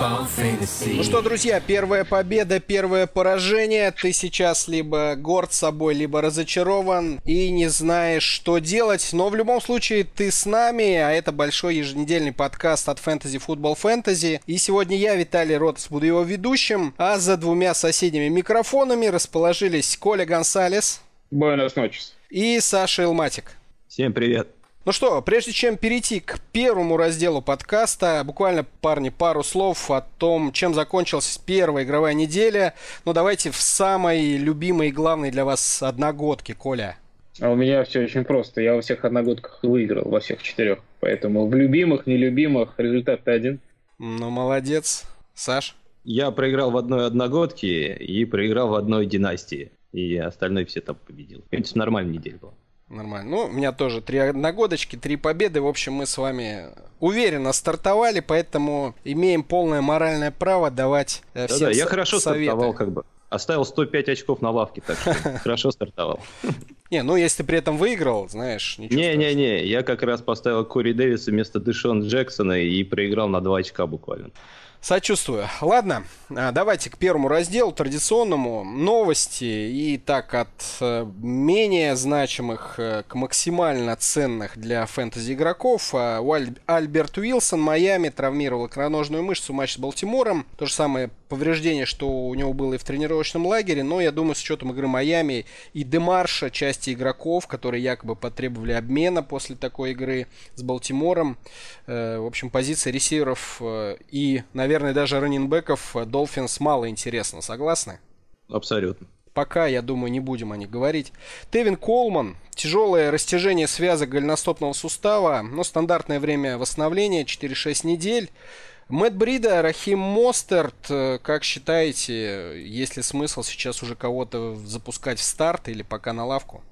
Ну что, друзья, первая победа, первое поражение. Ты сейчас либо горд собой, либо разочарован и не знаешь, что делать. Но в любом случае ты с нами, а это большой еженедельный подкаст от Fantasy Football Fantasy. И сегодня я, Виталий Ротс, буду его ведущим. А за двумя соседними микрофонами расположились Коля Гонсалес Buenas noches. и Саша Илматик. Всем привет. Ну что, прежде чем перейти к первому разделу подкаста, буквально, парни, пару слов о том, чем закончилась первая игровая неделя. Ну, давайте в самой любимой и главной для вас одногодке, Коля. А у меня все очень просто. Я во всех одногодках выиграл, во всех четырех. Поэтому в любимых, нелюбимых результат один. Ну, молодец. Саш? Я проиграл в одной одногодке и проиграл в одной династии. И остальное все там победил. В принципе, нормальная неделя была. Нормально. Ну, у меня тоже три одногодочки, три победы. В общем, мы с вами уверенно стартовали, поэтому имеем полное моральное право давать э, всем Да-да, я со- хорошо советы. стартовал как бы. Оставил 105 очков на лавке, так что хорошо стартовал. Не, ну если при этом выиграл, знаешь, ничего. Не-не-не, я как раз поставил Кори Дэвиса вместо Дэшон Джексона и проиграл на 2 очка буквально. Сочувствую. Ладно, а, давайте к первому разделу, традиционному. Новости. И так от э, менее значимых э, к максимально ценных для фэнтези игроков. А, Альберт Уилсон, Майами, травмировал икроножную мышцу в матче с Балтимором. То же самое повреждение, что у него было и в тренировочном лагере. Но я думаю, с учетом игры Майами и Демарша, части игроков, которые якобы потребовали обмена после такой игры с Балтимором, Э, В общем, позиция ресиверов и, наверное, даже раннинбеков Долфинс мало интересно. Согласны? Абсолютно. Пока, я думаю, не будем о них говорить. Тевин Колман. Тяжелое растяжение связок голеностопного сустава, но стандартное время восстановления 4-6 недель. Мэтт Брида, Рахим Мостерт, э, как считаете, есть ли смысл сейчас уже кого-то запускать в старт или пока на лавку?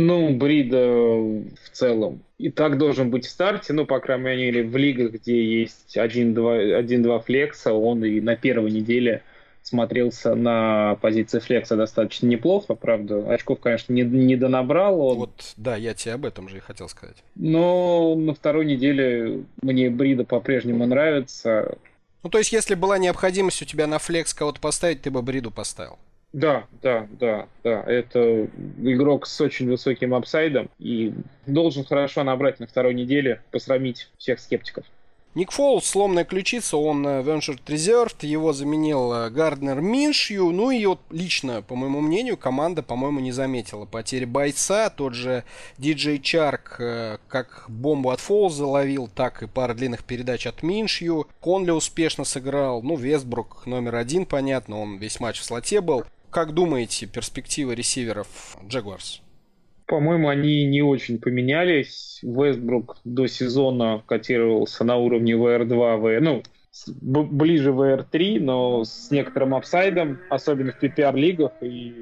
Ну, Брида в целом и так должен быть в старте, ну, по крайней мере, в лигах, где есть 1-2 1-2 флекса, он и на первой неделе смотрелся на позиции флекса достаточно неплохо, правда. Очков, конечно, не, не донабрал он, Вот, да, я тебе об этом же и хотел сказать. но на второй неделе мне Брида по-прежнему нравится. Ну, то есть, если была необходимость у тебя на флекс кого-то поставить, ты бы Бриду поставил. Да, да, да, да. Это игрок с очень высоким апсайдом и должен хорошо набрать на второй неделе, посрамить всех скептиков. Ник Фолс, сломанная ключица, он э, Ventured Reserved, его заменил э, Гарднер Миншью, ну и вот лично, по моему мнению, команда, по-моему, не заметила потери бойца, тот же Диджей Чарк э, как бомбу от Фолза ловил, так и пара длинных передач от Миншью, Конли успешно сыграл, ну, Вестбрук номер один, понятно, он весь матч в слоте был. Как думаете, перспективы ресиверов Джагуарс? По-моему, они не очень поменялись. Вестбрук до сезона котировался на уровне VR2, V, ну, с- ближе VR3, но с некоторым апсайдом, особенно в PPR-лигах. И,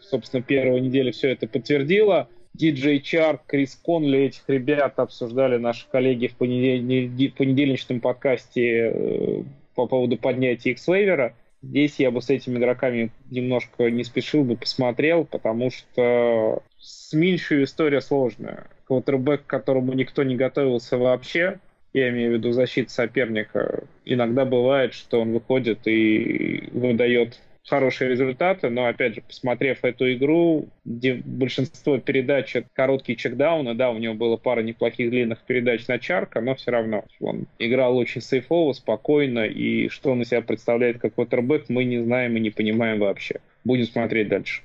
собственно, первая неделя все это подтвердила. Диджей Чарк, Крис Конли, этих ребят обсуждали наши коллеги в понедельни- понедельничном подкасте э, по поводу поднятия X-Waiver. Здесь я бы с этими игроками немножко не спешил бы, посмотрел, потому что с Миншью история сложная. Квотербек, к которому никто не готовился вообще, я имею в виду защиту соперника, иногда бывает, что он выходит и выдает хорошие результаты, но, опять же, посмотрев эту игру, где большинство передач это короткие чекдауны, да, у него было пара неплохих длинных передач на Чарка, но все равно он играл очень сейфово, спокойно, и что он из себя представляет как квотербек, мы не знаем и не понимаем вообще. Будем смотреть дальше.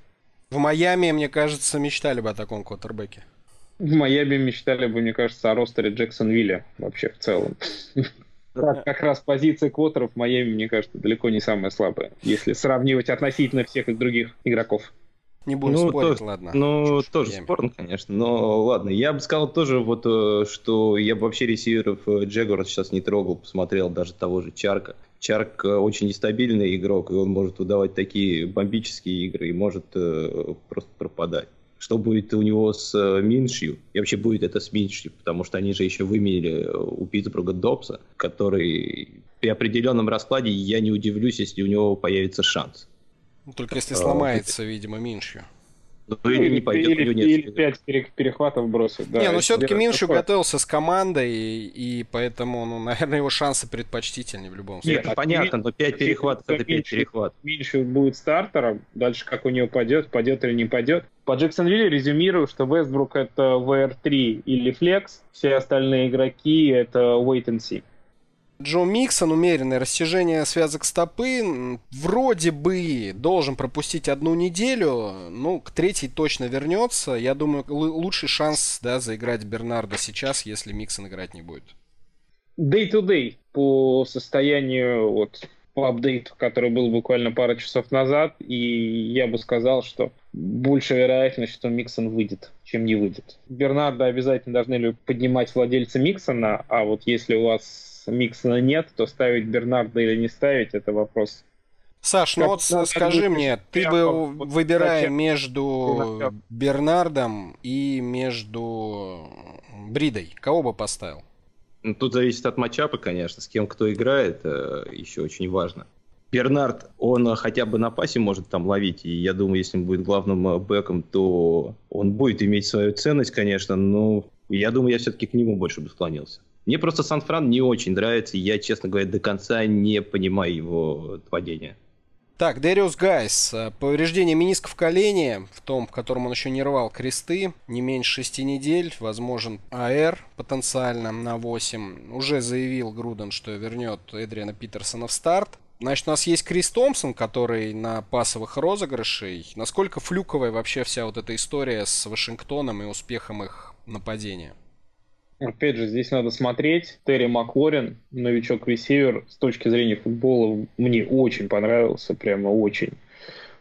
В Майами, мне кажется, мечтали бы о таком квотербеке. В Майами мечтали бы, мне кажется, о ростере Джексонвилля вообще в целом. Как, как раз позиция квотеров в Майами, мне кажется, далеко не самая слабая, если сравнивать относительно всех их других игроков. Не будем Ну, спорить, то- ладно. Ну, Чушь тоже Майами. спорно, конечно. Но ладно, я бы сказал тоже, вот, э, что я бы вообще ресиверов э, Джегора сейчас не трогал, посмотрел даже того же Чарка. Чарк э, очень нестабильный игрок, и он может выдавать такие бомбические игры и может э, просто пропадать. Что будет у него с э, Миншью? И вообще будет это с Миншью, потому что они же еще выменили э, у Питтсбурга Добса, который при определенном раскладе я не удивлюсь, если у него появится шанс. Ну, только если сломается, а, видимо, Миншью. Ну, или, не пойдет, или, или 5 перехватов бросит. Да, не, но все-таки Миншу готовился с командой, и, и поэтому, ну, наверное, его шансы предпочтительнее в любом случае. Нет, а понятно, но 5 перехватов это 5 перехватов. Миншу будет стартером, дальше как у него пойдет, пойдет или не пойдет. По Джексонвилле резюмирую, что Вестбрук это VR3 или Flex, все остальные игроки это wait and see. Джо Миксон, умеренное растяжение связок стопы, вроде бы должен пропустить одну неделю, ну, к третьей точно вернется. Я думаю, лучший шанс, да, заиграть Бернарда сейчас, если Миксон играть не будет. Day-to-day по состоянию, вот, по апдейту, который был буквально пару часов назад, и я бы сказал, что больше вероятность, что Миксон выйдет, чем не выйдет. Бернарда обязательно должны поднимать владельцы Миксона, а вот если у вас Миксона нет, то ставить Бернарда или не ставить, это вопрос. Саш, ну вот скажи мне, ты бы выбирая между Бернардом и между Бридой, кого бы поставил? Ну, тут зависит от matchup а, конечно, с кем кто играет, э, еще очень важно. Бернард, он хотя бы на пасе может там ловить, и я думаю, если он будет главным э, back ом, то он будет иметь свою ценность, конечно, но я думаю, я все-таки к нему больше бы склонился. Мне просто Сан-Фран не очень нравится, и я, честно говоря, до конца не понимаю его падения. Так, Дэриус Гайс. Э, повреждение менисков в колене, в том, в котором он еще не рвал кресты, не меньше шести недель, возможен IR потенциально на 8. Уже заявил Груден, что вернет Эдриана Питерсона в старт. Значит, у нас есть Крис Томпсон, который на пасовых розыгрышей. Насколько флюковая вообще вся вот эта история с Вашингтоном и успехом их нападения? Опять же, здесь надо смотреть. Терри Маклорин, новичок-ресивер, с точки зрения футбола, мне очень понравился, прямо очень.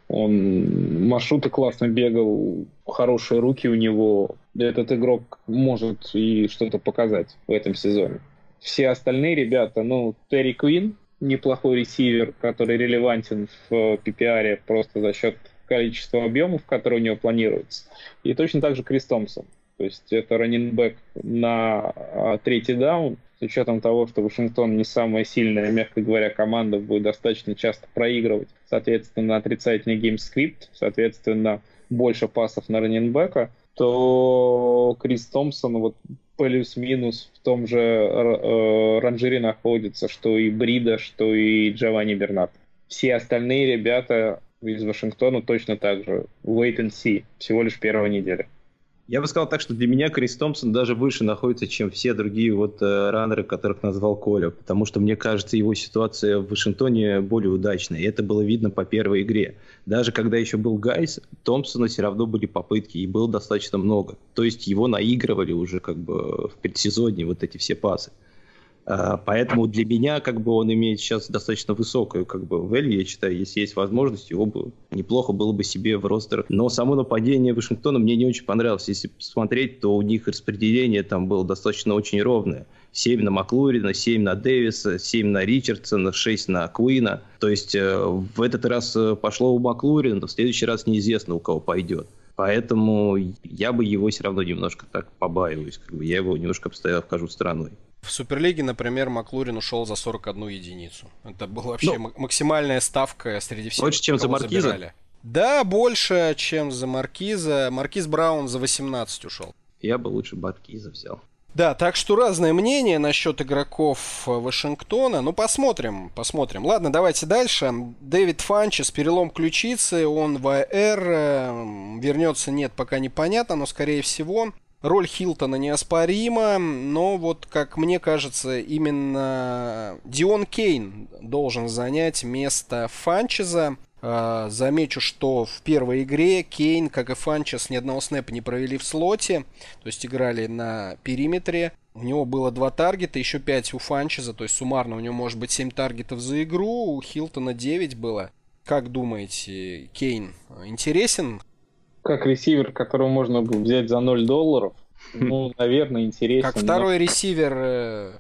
Он маршруты классно бегал, хорошие руки у него. Этот игрок может и что-то показать в этом сезоне. Все остальные ребята, ну, Терри Квин, неплохой ресивер, который релевантен в PPR просто за счет количества объемов, которые у него планируются. И точно так же Крис Томпсон. То есть это running back на а, третий down, с учетом того, что Вашингтон не самая сильная, мягко говоря, команда, будет достаточно часто проигрывать. Соответственно, отрицательный game script, соответственно, больше пасов на running back а, то Крис Томпсон вот плюс-минус в том же э, ранжире находится, что и Брида, что и Джованни Бернард. Все остальные ребята из Вашингтона точно так же. Wait and see. Всего лишь первая неделя. Я бы сказал так, что для меня Крис Томпсон даже выше находится, чем все другие вот э, раннеры, которых назвал Коля, потому что мне кажется, его ситуация в Вашингтоне более удачная, и это было видно по первой игре. Даже когда еще был Гайс, Томпсона все равно были попытки, и было достаточно много. То есть его наигрывали уже как бы в предсезонье вот эти все пасы. Поэтому для меня как бы он имеет сейчас достаточно высокую как бы value, я считаю, если есть возможность, его бы неплохо было бы себе в ростер. Но само нападение Вашингтона мне не очень понравилось. Если посмотреть, то у них распределение там было достаточно очень ровное. 7 на Маклурина, 7 на Дэвиса, 7 на Ричардсона, 6 на Куина. То есть э, в этот раз э, пошло у Маклурина, в следующий раз неизвестно, у кого пойдет. Поэтому я бы его все равно немножко так побаиваюсь. Как бы я его немножко постоянно вхожу стороной. В Суперлиге, например, Маклурин ушел за 41 единицу. Это была вообще ну, максимальная ставка среди всех. Больше, чем за Маркиза? Забирали. Да, больше, чем за Маркиза. Маркиз Браун за 18 ушел. Я бы лучше Маркиза взял. Да, так что разное мнение насчет игроков Вашингтона. Ну, посмотрим, посмотрим. Ладно, давайте дальше. Дэвид Фанчес, перелом ключицы, он в АР, эм, вернется, нет, пока непонятно, но скорее всего. Роль Хилтона неоспорима, но вот, как мне кажется, именно Дион Кейн должен занять место Фанчеза. А, замечу, что в первой игре Кейн, как и Фанчес, ни одного снэпа не провели в слоте, то есть играли на периметре. У него было два таргета, еще пять у Фанчеза, то есть суммарно у него может быть 7 таргетов за игру, у Хилтона 9 было. Как думаете, Кейн интересен как ресивер, которого можно было взять за 0 долларов, ну, наверное, интересен. Как второй но... ресивер э,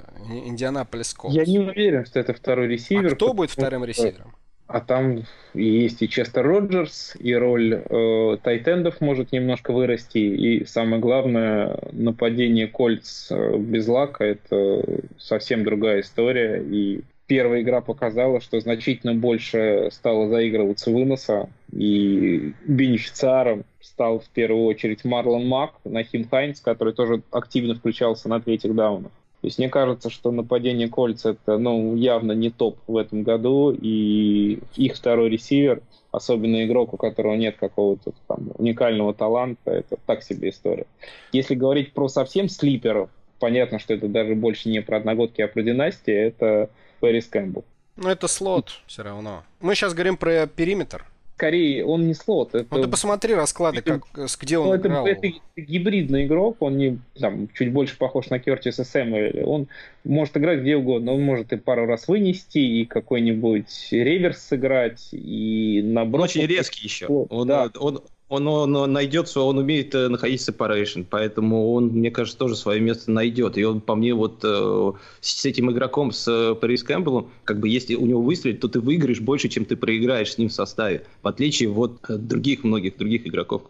Индианаполис Колс. Я не уверен, что это второй ресивер. А кто будет вторым ресивером? А там есть и Честер Роджерс, и роль э, тайтендов может немножко вырасти. И самое главное, нападение кольц э, без лака – это совсем другая история. И первая игра показала, что значительно больше стало заигрываться выноса, и бенефициаром стал в первую очередь Марлон Мак, Нахим Хайнс, который тоже активно включался на третьих даунах. То есть мне кажется, что нападение Кольца это ну, явно не топ в этом году, и их второй ресивер, особенно игрок, у которого нет какого-то там уникального таланта, это так себе история. Если говорить про совсем слиперов, понятно, что это даже больше не про одногодки, а про династии, это Пэрис Кэмпбелл. Ну, это слот все равно. Мы сейчас говорим про периметр скорее он не слот. Это... Ну ты посмотри расклады, как, где он ну, это, играл. Это, гибридный игрок, он не там, чуть больше похож на Кертиса Сэмюэля. Он может играть где угодно, он может и пару раз вынести, и какой-нибудь реверс сыграть, и наброс. Он очень резкий еще. Он, да. он, он, он найдет, он умеет э, находить separation, поэтому он, мне кажется, тоже свое место найдет. И он, по мне, вот э, с этим игроком, с э, Пэрис Кэмпбеллом, как бы если у него выстрелить, то ты выиграешь больше, чем ты проиграешь с ним в составе, в отличие от других многих других игроков.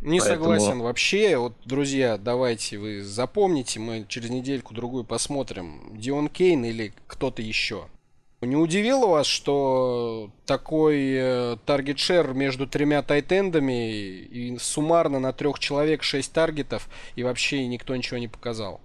Не Поэтому... согласен вообще. Вот, друзья, давайте вы запомните, мы через недельку-другую посмотрим, Дион Кейн или кто-то еще. Не удивило вас, что такой target share между тремя tight end ами и суммарно на трех человек шесть target ов и вообще никто ничего не показал?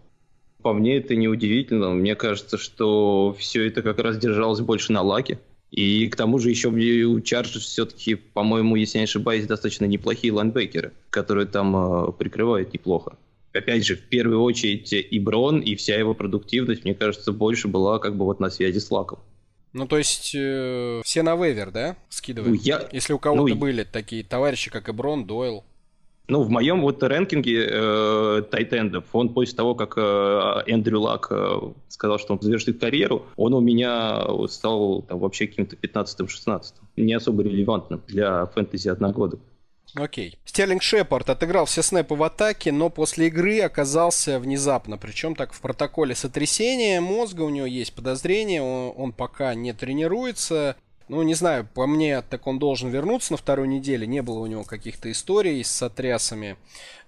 По мне это не удивительно. Мне кажется, что все это как раз держалось больше на luck е. И к тому же еще у Чарджерс все-таки, по-моему, если не ошибаюсь, достаточно неплохие linebacker ы, которые там э, прикрывают неплохо. Опять же, в первую очередь и Брон, и вся его продуктивность, мне кажется, больше была как бы вот на связи с лаком. Ну, то есть, э, все на вейвер, да, скидывают? Ну, я... Если у кого-то ну, были такие товарищи, как Эброн, Дойл. Ну, в моем вот рэнкинге э, тайтендов, он после того, как э, Эндрю Лак э, сказал, что он завершит карьеру, он у меня стал там вообще каким-то 15-16. Не особо релевантным для фэнтези одногодок. Окей. Стерлинг Шепард отыграл все снэпы в атаке, но после игры оказался внезапно. Причем так в протоколе сотрясения мозга у него есть подозрение, он, он пока не тренируется. Ну, не знаю, по мне, так он должен вернуться на вторую неделю. Не было у него каких-то историй с сотрясами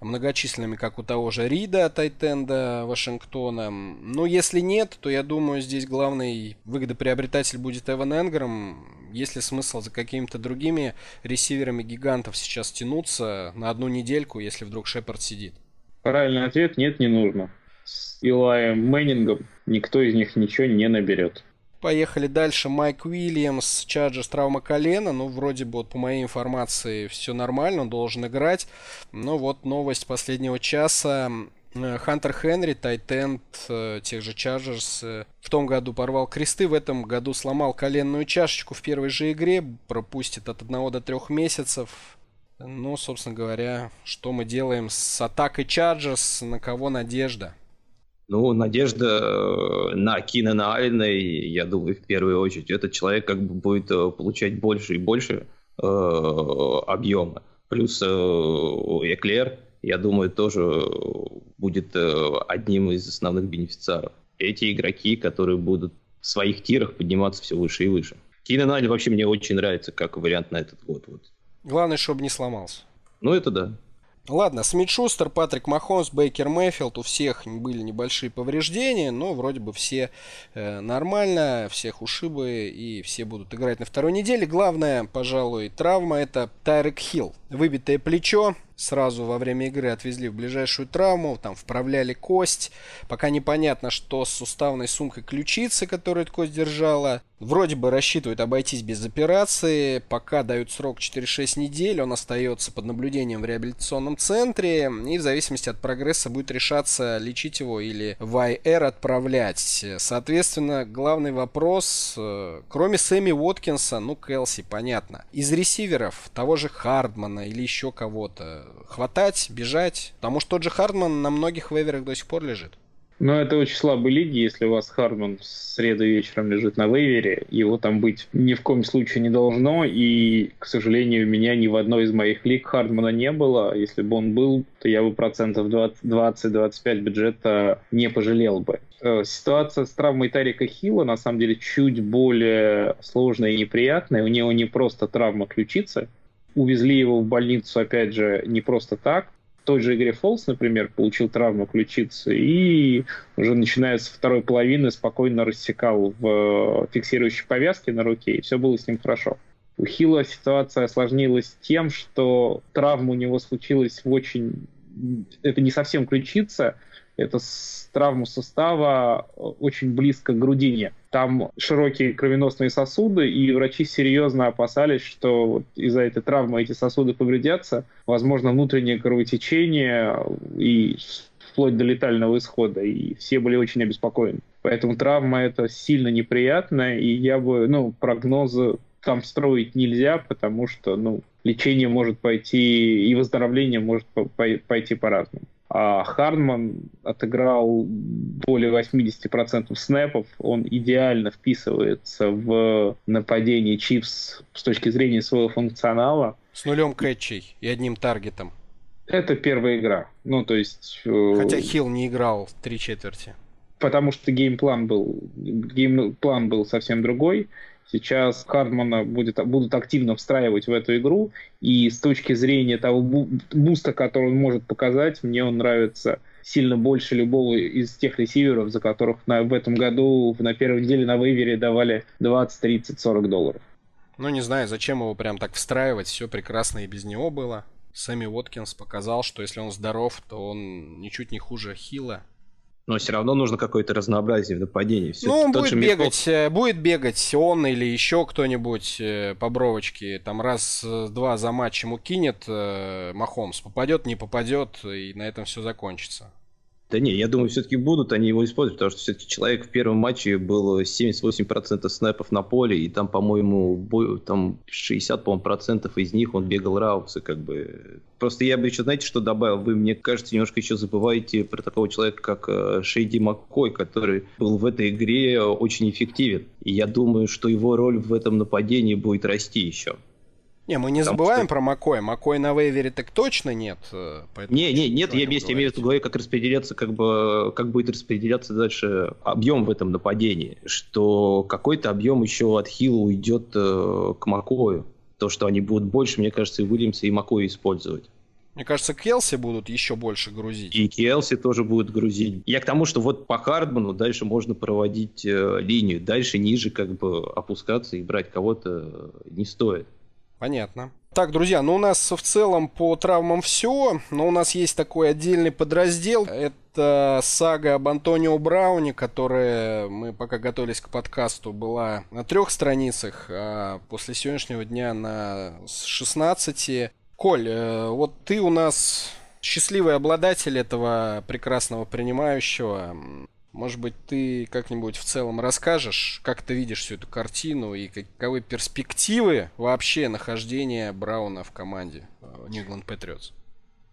многочисленными, как у того же Рида, Тайтенда Вашингтона. Но если нет, то я думаю, здесь главный выгодоприобретатель будет Эван Энграм. Есть ли смысл за какими-то другими ресиверами гигантов сейчас тянуться на одну недельку, если вдруг Шепард сидит? Правильный ответ – нет, не нужно. С Илаем Мэннингом никто из них ничего не наберет. Поехали дальше. Майк Уильямс, Чарджерс, травма колена. Ну, вроде бы, вот по моей информации, все нормально, он должен играть. Но вот новость последнего часа. Хантер Хенри, tight end э, тех же Чарджерс, э, в том году порвал кресты, в этом году сломал коленную чашечку в первой же игре, пропустит от 1 до 3 месяцев. Ну, собственно говоря, что мы делаем с атакой Чарджерс, на кого надежда? Ну, надежда э, на Кинана Алина, я думаю, в первую очередь, этот человек как бы будет э, получать больше и больше э, объема. Плюс э, Эклер, я думаю, тоже будет э, одним из основных бенефициаров. Эти игроки, которые будут в своих тирах подниматься все выше и выше. Кинан Алин вообще мне очень нравится как вариант на этот год. Вот. Главное, чтобы не сломался. Ну, это да. Ладно, Смит Шустер, Патрик Махонс, Бейкер Мэйфилд, у всех были небольшие повреждения, но вроде бы все э, нормально, всех ушибы и все будут играть на второй неделе. Главная, пожалуй, травма это Тайрек Хилл. Выбитое плечо, сразу во время игры отвезли в ближайшую травму, там вправляли кость. Пока непонятно, что с суставной сумкой ключицы, которую эта кость держала. Вроде бы рассчитывают обойтись без операции. Пока дают срок 4-6 недель, он остается под наблюдением в реабилитационном центре. И в зависимости от прогресса будет решаться, лечить его или в IR отправлять. Соответственно, главный вопрос, э, кроме Сэмми Уоткинса, ну, Келси, понятно. Из ресиверов, того же Хардмана или еще кого-то, хватать, бежать. Потому что тот же Хардман на многих вейверах до сих пор лежит. Но это очень слабые лиги, если у вас Хардман в среду вечером лежит на вейвере, его там быть ни в коем случае не должно, и, к сожалению, у меня ни в одной из моих лиг Хардмана не было. Если бы он был, то я бы процентов 20-25 бюджета не пожалел бы. Э, ситуация с травмой Тарика Хилла на самом деле чуть более сложная и неприятная. У него не просто травма ключицы, увезли его в больницу, опять же, не просто так. Той же игре Фолс, например, получил травму ключицы и уже начиная с второй половины спокойно рассекал в фиксирующей повязке на руке, и все было с ним хорошо. У Хилла ситуация осложнилась тем, что травма у него случилась в очень... Это не совсем ключица, это с травму сустава очень близко к грудине. Там широкие кровеносные сосуды, и врачи серьезно опасались, что вот из-за этой травмы эти сосуды повредятся, возможно, внутреннее кровотечение и вплоть до летального исхода, и все были очень обеспокоены. Поэтому травма это сильно неприятная, и я бы, ну, прогнозы там строить нельзя, потому что, ну, лечение может пойти, и выздоровление может пойти по-разному. А Хардман отыграл более 80% снэпов. Он идеально вписывается в нападение Чипс с точки зрения своего функционала. С нулем кэтчей и одним таргетом. Это первая игра. Ну, то есть... Э, Хотя Хилл не играл три четверти. Потому что game plan был, game plan был совсем другой. Сейчас Хардмана будет, будут активно встраивать в эту игру, и с точки зрения того boost а, который он может показать, мне он нравится сильно больше любого из тех ресиверов, за которых на, в этом году на первой неделе на waiver е давали 20, 30, 40 долларов. Ну, не знаю, зачем его прям так встраивать, все прекрасно и без него было. Сэмми Уоткинс показал, что если он здоров, то он ничуть не хуже Хила, но все равно нужно какое-то разнообразие в нападении. Все ну, он будет бегать, Михов... будет бегать он или еще кто-нибудь э, по бровочке. Там раз-два за матч ему кинет э, Махомс. Попадет, не попадет, и на этом все закончится. Да не, я думаю, все-таки будут они его использовать, потому что все-таки человек в первом матче был 78% снэпов на поле, и там, по-моему, там 60, по процентов из них он бегал раутсы, как бы. Просто я бы еще, знаете, что добавил? Вы, мне кажется, немножко еще забываете про такого человека, как э, Шейди Маккой, который был в этой игре очень эффективен. И я думаю, что его роль в этом нападении будет расти еще. Не, мы не Потому забываем что... про Макоя. Макой на вейвере так точно нет. Э, не, не, нет, я, я имею в виду как распределяться, как бы, как будет распределяться дальше объем в этом нападении. Что какой-то объем еще от Хилла уйдет э, к Макою. То, что они будут больше, мне кажется, и Уильямса, и Макоя использовать. Мне кажется, Келси будут еще больше грузить. И Келси тоже будут грузить. Я к тому, что вот по Хардману дальше можно проводить э, линию. Дальше ниже как бы опускаться и брать кого-то не стоит. Понятно. Так, друзья, ну у нас в целом по травмам все, но у нас есть такой отдельный подраздел. Это сага об Антонио Брауне, которая мы пока готовились к подкасту, была на трех страницах, а после сегодняшнего дня на 16. Коль, э, вот ты у нас счастливый обладатель этого прекрасного принимающего. Может быть, ты как-нибудь в целом расскажешь, как ты видишь всю эту картину и каковы перспективы вообще нахождения Брауна в команде New England Patriots?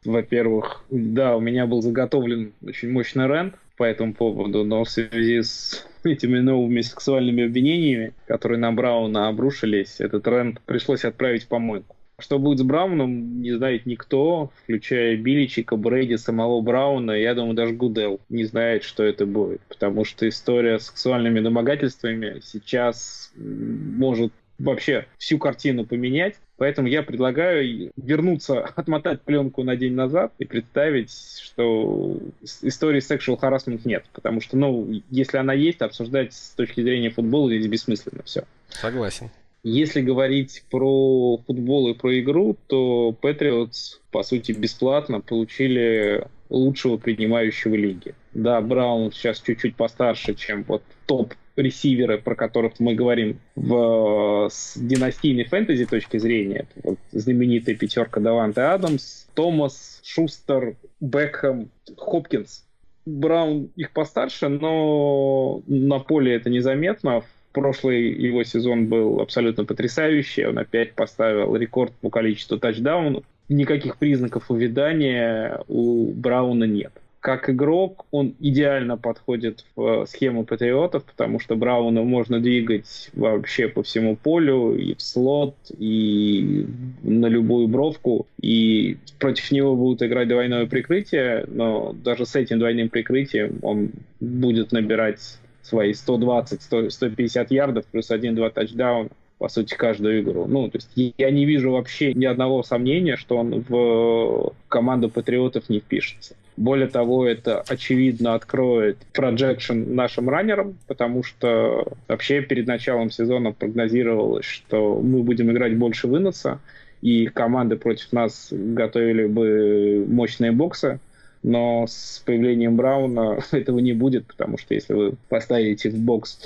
Во-первых, да, у меня был заготовлен очень мощный рент по этому поводу, но в связи с этими новыми сексуальными обвинениями, которые на Брауна обрушились, этот рент пришлось отправить в помойку. Что будет с Брауном, не знает никто, включая Биличика, Брейди, самого Брауна. Я думаю, даже Гудел не знает, что это будет. Потому что история с сексуальными домогательствами сейчас может вообще всю картину поменять. Поэтому я предлагаю вернуться, отмотать пленку на день назад и представить, что истории sexual harassment нет. Потому что, ну, если она есть, обсуждать с точки зрения футбола здесь бессмысленно все. Согласен. Если говорить про футбол и про игру, то Patriots, по сути, бесплатно получили лучшего принимающего лиги. Да, Браун сейчас чуть-чуть постарше, чем вот топ ресиверы, про которых мы говорим в, с династийной фэнтези точки зрения. Вот знаменитая пятерка Даванте Адамс, Томас, Шустер, Бекхэм, Хопкинс. Браун их постарше, но на поле это незаметно прошлый его сезон был абсолютно потрясающий. Он опять поставил рекорд по количеству тачдаунов. Никаких признаков увядания у Брауна нет. Как игрок он идеально подходит в схему патриотов, потому что Брауна можно двигать вообще по всему полю, и в слот, и на любую бровку. И против него будут играть двойное прикрытие, но даже с этим двойным прикрытием он будет набирать свои 120-150 ярдов плюс 1-2 тачдауна. по сути, каждую игру. Ну, то есть я не вижу вообще ни одного сомнения, что он в команду Патриотов не впишется. Более того, это очевидно откроет проджекшн нашим раннерам, потому что вообще перед началом сезона прогнозировалось, что мы будем играть больше выноса, и команды против нас готовили бы мощные боксы, но с появлением Брауна этого не будет, потому что если вы поставите в бокс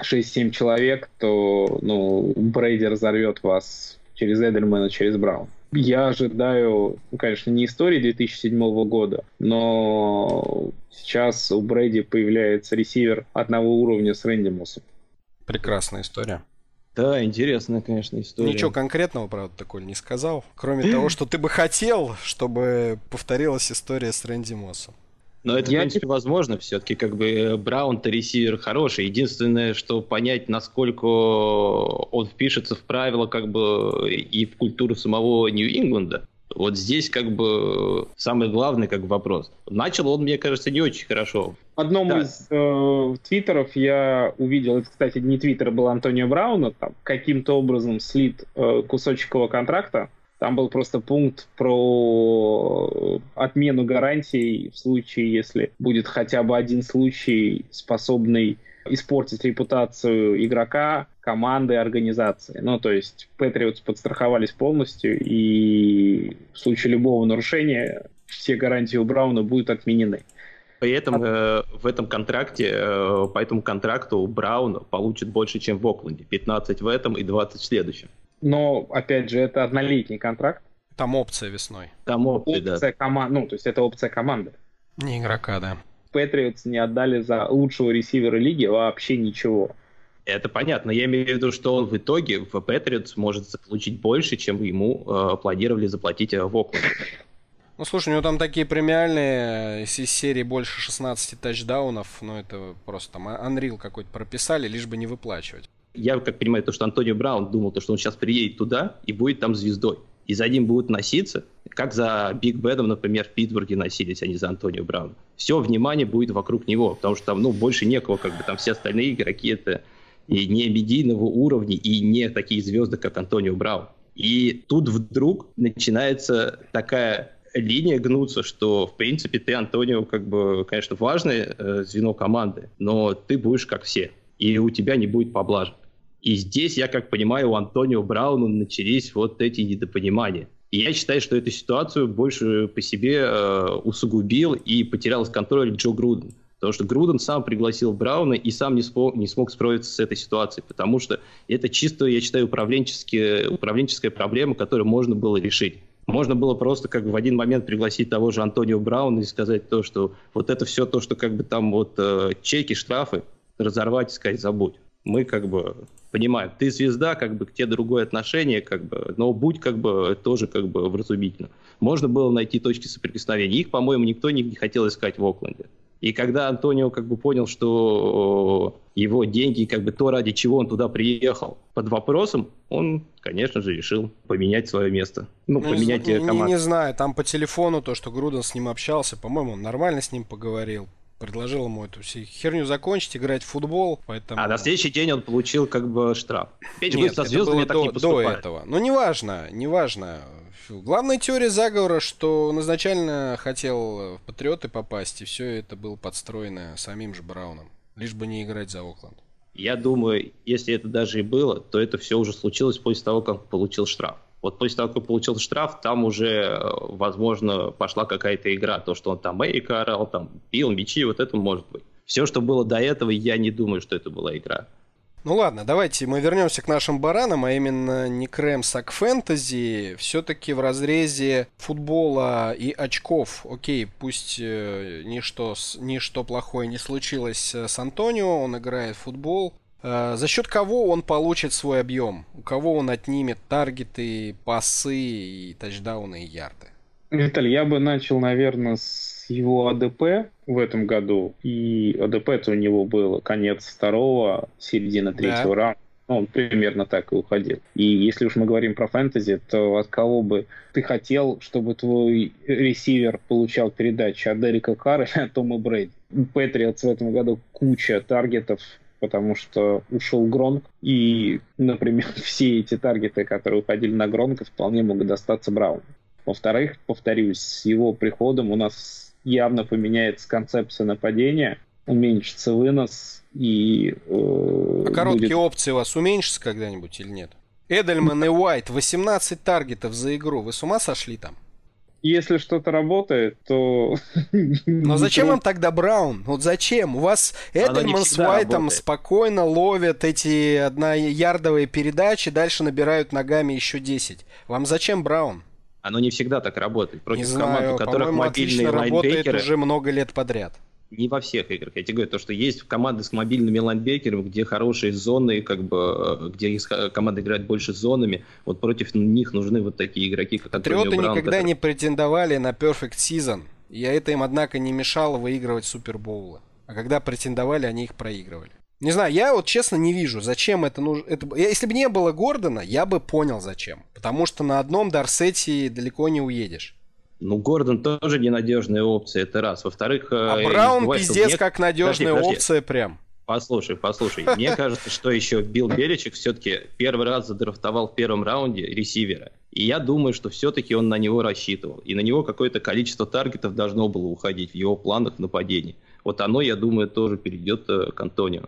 6-7 человек, то ну, Брейди разорвет вас через Эдельмана, через Браун. Я ожидаю, конечно, не истории 2007 года, но сейчас у Брэди появляется ресивер одного уровня с Рэнди Моссом. Прекрасная история. Да, интересная, конечно, история. Ничего конкретного, правда, такой не сказал. Кроме того, что ты бы хотел, чтобы повторилась история с Рэнди Моссом. Но это, я в принципе, возможно все-таки. Как бы э, Браун-то ресивер хороший. Единственное, что понять, насколько он впишется в правила как бы и в культуру самого Нью-Ингланда. Вот здесь как бы самый главный как бы, вопрос. Начал он, мне кажется, не очень хорошо. В одном да. из э, твиттеров я увидел, это, кстати, не твиттер, был Антонио Брауна, там каким-то образом слит э, кусочек его контракта, там был просто пункт про отмену гарантий в случае, если будет хотя бы один случай, способный испортить репутацию игрока, команды, организации. Ну, то есть Патриотс подстраховались полностью, и в случае любого нарушения все гарантии у Брауна будут отменены. При этом э, в этом контракте, э, по этому контракту Браун получит больше, чем в Окленде. 15 в этом и 20 в следующем. Но, опять же, это однолетний контракт. Там опция весной. Там опция, опция да. Кома... Ну, то есть это опция команды. Не игрока, да. Патриотс не отдали за лучшего ресивера лиги вообще ничего. Это понятно. Я имею в виду, что он в итоге в Патриотс может получить больше, чем ему э, планировали заплатить э, в Окленде. Ну, слушай, у него там такие премиальные, из серии больше 16 тачдаунов, ну, это просто там Unreal какой-то прописали, лишь бы не выплачивать я как понимаю, то, что Антонио Браун думал, то, что он сейчас приедет туда и будет там звездой. И за ним будут носиться, как за Биг Бэдом, например, в Питтсбурге носились, а не за Антонио Брауна. Все внимание будет вокруг него, потому что там ну, больше некого, как бы там все остальные игроки это и не медийного уровня, и не такие звезды, как Антонио Браун. И тут вдруг начинается такая линия гнуться, что, в принципе, ты, Антонио, как бы, конечно, важное э, звено команды, но ты будешь как все, и у тебя не будет поблажек. И здесь, я как понимаю, у Антонио Брауна начались вот эти недопонимания. И я считаю, что эту ситуацию больше по себе э, усугубил и потерял из контроля Джо Груден. Потому что Груден сам пригласил Брауна и сам не, смог, не смог справиться с этой ситуацией. Потому что это чисто, я считаю, управленческие, управленческая проблема, которую можно было решить. Можно было просто как бы в один момент пригласить того же Антонио Брауна и сказать то, что вот это все то, что как бы там вот э, чеки, штрафы, разорвать и сказать забудь. Мы как бы понимаю, ты звезда, как бы к тебе другое отношение, как бы, но будь как бы тоже как бы вразумительно. Можно было найти точки соприкосновения. Их, по-моему, никто не, не хотел искать в Окленде. И когда Антонио как бы понял, что его деньги, как бы то, ради чего он туда приехал, под вопросом, он, конечно же, решил поменять свое место. Ну, ну поменять не, команду. Не, не знаю, там по телефону то, что Груден с ним общался, по-моему, он нормально с ним поговорил предложил ему эту херню закончить, играть в футбол, поэтому... А на следующий день он получил как бы штраф. Опять Нет, со это было до, до этого. Но неважно, неважно. Главная теория заговора, что он изначально хотел в Патриоты попасть, и все это было подстроено самим же Брауном. Лишь бы не играть за Окленд. Я думаю, если это даже и было, то это все уже случилось после того, как получил штраф. Вот после того, как получил штраф, там уже, э, возможно, пошла какая-то игра. То, что он там Эйка орал, там пил мячи, вот это может быть. Все, что было до этого, я не думаю, что это была игра. Ну ладно, давайте мы вернемся к нашим баранам, а именно не Крэмс, а к фэнтези. Все-таки в разрезе футбола и очков, окей, пусть э, ничто, ничто плохое не случилось с Антонио, он играет в футбол, Э, за счет кого он получит свой объем? У кого он отнимет таргеты, пасы и тачдауны и ярды? Виталий, я бы начал, наверное, с его АДП в этом году. И АДП это у него было конец второго, середина третьего да. раунда. Ну, он примерно так и уходил. И если уж мы говорим про фэнтези, то от кого бы ты хотел, чтобы твой ресивер получал передачи от Дерека Карра или от Тома Брейди? Патриотс в этом году куча таргетов потому что ушел Гронк, и, например, все эти таргеты, которые уходили на Гронка, вполне могут достаться Брауну. Во-вторых, повторюсь, с его приходом у нас явно поменяется концепция нападения, уменьшится вынос и... Э, а короткие будет... опции у вас уменьшатся когда-нибудь или нет? Эдельман и Уайт, 18 таргетов за игру. Вы с ума сошли там? Если что-то работает, то... Но зачем вам тогда Браун? Вот зачем? У вас Эдельман с Уайтом работает. спокойно ловят эти одноярдовые передачи, дальше набирают ногами еще 10. Вам зачем Браун? Оно не всегда так работает. Против не знаю, команд, у которых мобильные работает уже много лет подряд не во всех играх. Я тебе говорю, то, что есть команды с мобильными лайнбекерами, где хорошие зоны, как бы, э, где команда играет больше зонами, вот против них нужны вот такие игроки, как Патриоты Браун, никогда который... не претендовали на Perfect Season, и это им, однако, не мешало выигрывать Супербоулы. А когда претендовали, они их проигрывали. Не знаю, я вот честно не вижу, зачем это нужно. Это... Если бы не было Гордона, я бы понял, зачем. Потому что на одном Дарсете далеко не уедешь. Ну, Гордон тоже ненадежная опция, это раз. Во-вторых... А э, Браун бывает, пиздец мне... как надежная подожди, подожди. опция прям. Послушай, послушай. Мне кажется, что еще Билл Беличек все-таки первый раз задрафтовал в первом раунде ресивера. И я думаю, что все-таки он на него рассчитывал. И на него какое-то количество таргетов должно было уходить в его планах нападений. Вот оно, я думаю, тоже перейдет э, к Антонио.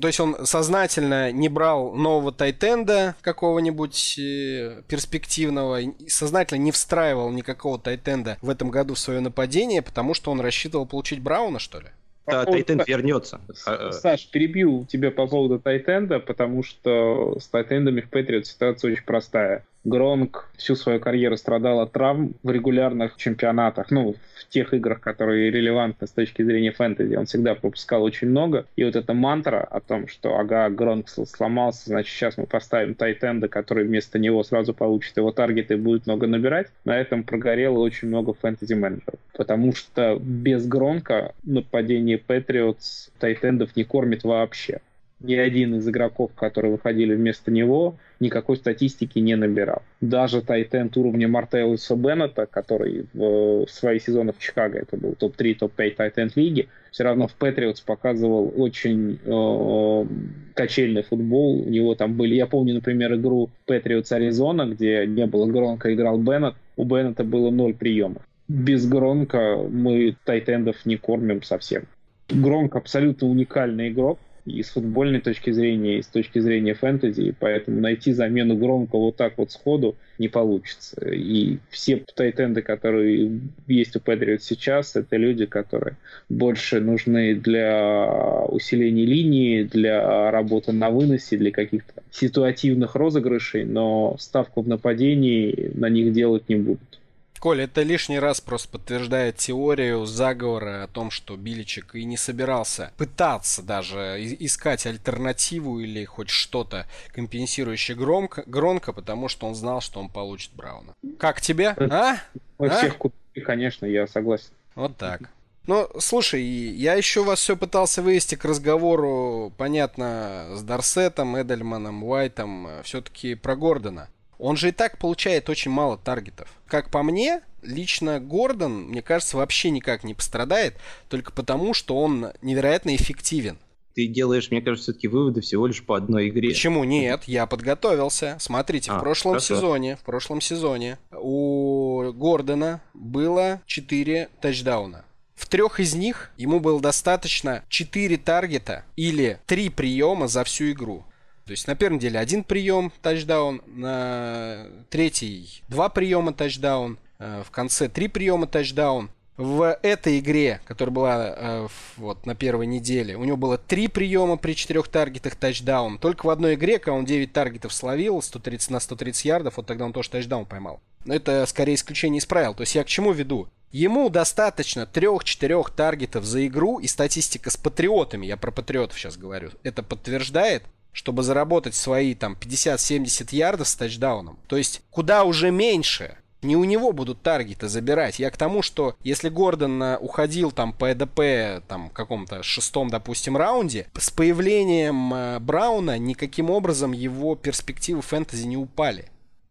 То есть он сознательно не брал нового тайтенда какого-нибудь э, перспективного, сознательно не встраивал никакого тайтенда в этом году в свое нападение, потому что он рассчитывал получить Брауна, что ли? Да, Тайтенд вернется. А, э, Саш, перебью тебя по поводу Тайтенда, потому что с Тайтендами в Патриот ситуация очень простая. Гронк всю свою карьеру страдал от травм в регулярных чемпионатах, ну, в тех играх, которые релевантны с точки зрения фэнтези. Он всегда пропускал очень много. И вот эта мантра о том, что, ага, Гронк сломался, значит, сейчас мы поставим Тайтенда, который вместо него сразу получит его таргеты и будет много набирать, на этом прогорело очень много фэнтези-менеджеров. Потому что без Гронка нападение Патриотс Тайтендов не кормит вообще ни один из игроков, которые выходили вместо него, никакой статистики не набирал. Даже тайтенд уровня Мартеллиса Беннета, который в, в свои сезоны в Чикаго, это был топ-3, топ-5 тайтенд лиги, все равно в Патриотс показывал очень э, качельный футбол. У него там были, я помню, например, игру Патриотс Аризона, где не было Гронка, играл Беннет. У Беннета было ноль приемов. Без Гронка мы тайтендов не кормим совсем. Гронк абсолютно уникальный игрок, и с футбольной точки зрения, и с точки зрения фэнтези, поэтому найти замену громко вот так вот сходу не получится. И все тайтенды, которые есть у Патриот сейчас, это люди, которые больше нужны для усиления линии, для работы на выносе, для каких-то ситуативных розыгрышей, но ставку в нападении на них делать не будут. Коля, это лишний раз просто подтверждает теорию заговора о том, что Биличек и не собирался пытаться даже искать альтернативу или хоть что-то компенсирующее громко, громко, потому что он знал, что он получит Брауна. Как тебе, а? Во а? всех купили, конечно, я согласен. Вот так. Ну, слушай, я еще вас все пытался вывести к разговору, понятно, с Дарсетом, Эдельманом, Уайтом, э, все-таки про Гордона. Он же и так получает очень мало таргетов. Как по мне, лично Гордон, мне кажется, вообще никак не пострадает, только потому, что он невероятно эффективен. Ты делаешь, мне кажется, все-таки выводы всего лишь по одной игре. Почему нет? Я подготовился. Смотрите, а, в прошлом хорошо. сезоне, в прошлом сезоне у Гордона было 4 тачдауна. В трех из них ему было достаточно 4 таргета или 3 приема за всю игру. То есть на первом неделе один прием тачдаун, на третий два приема тачдаун, э, в конце три приема тачдаун. В этой игре, которая была э, вот на первой неделе, у него было три приема при четырех таргетах тачдаун. Только в одной игре, когда он 9 таргетов словил, 130 на 130 ярдов, вот тогда он тоже тачдаун поймал. Но это скорее исключение из правил. То есть я к чему веду? Ему достаточно 3-4 таргетов за игру, и статистика с патриотами, я про патриотов сейчас говорю, это подтверждает, чтобы заработать свои там 50-70 ярдов с тачдауном. То есть куда уже меньше. Не у него будут таргеты забирать. Я к тому, что если Гордон э, уходил там по ЭДП там каком-то шестом, допустим, раунде, с появлением э, Брауна никаким образом его перспективы фэнтези не упали.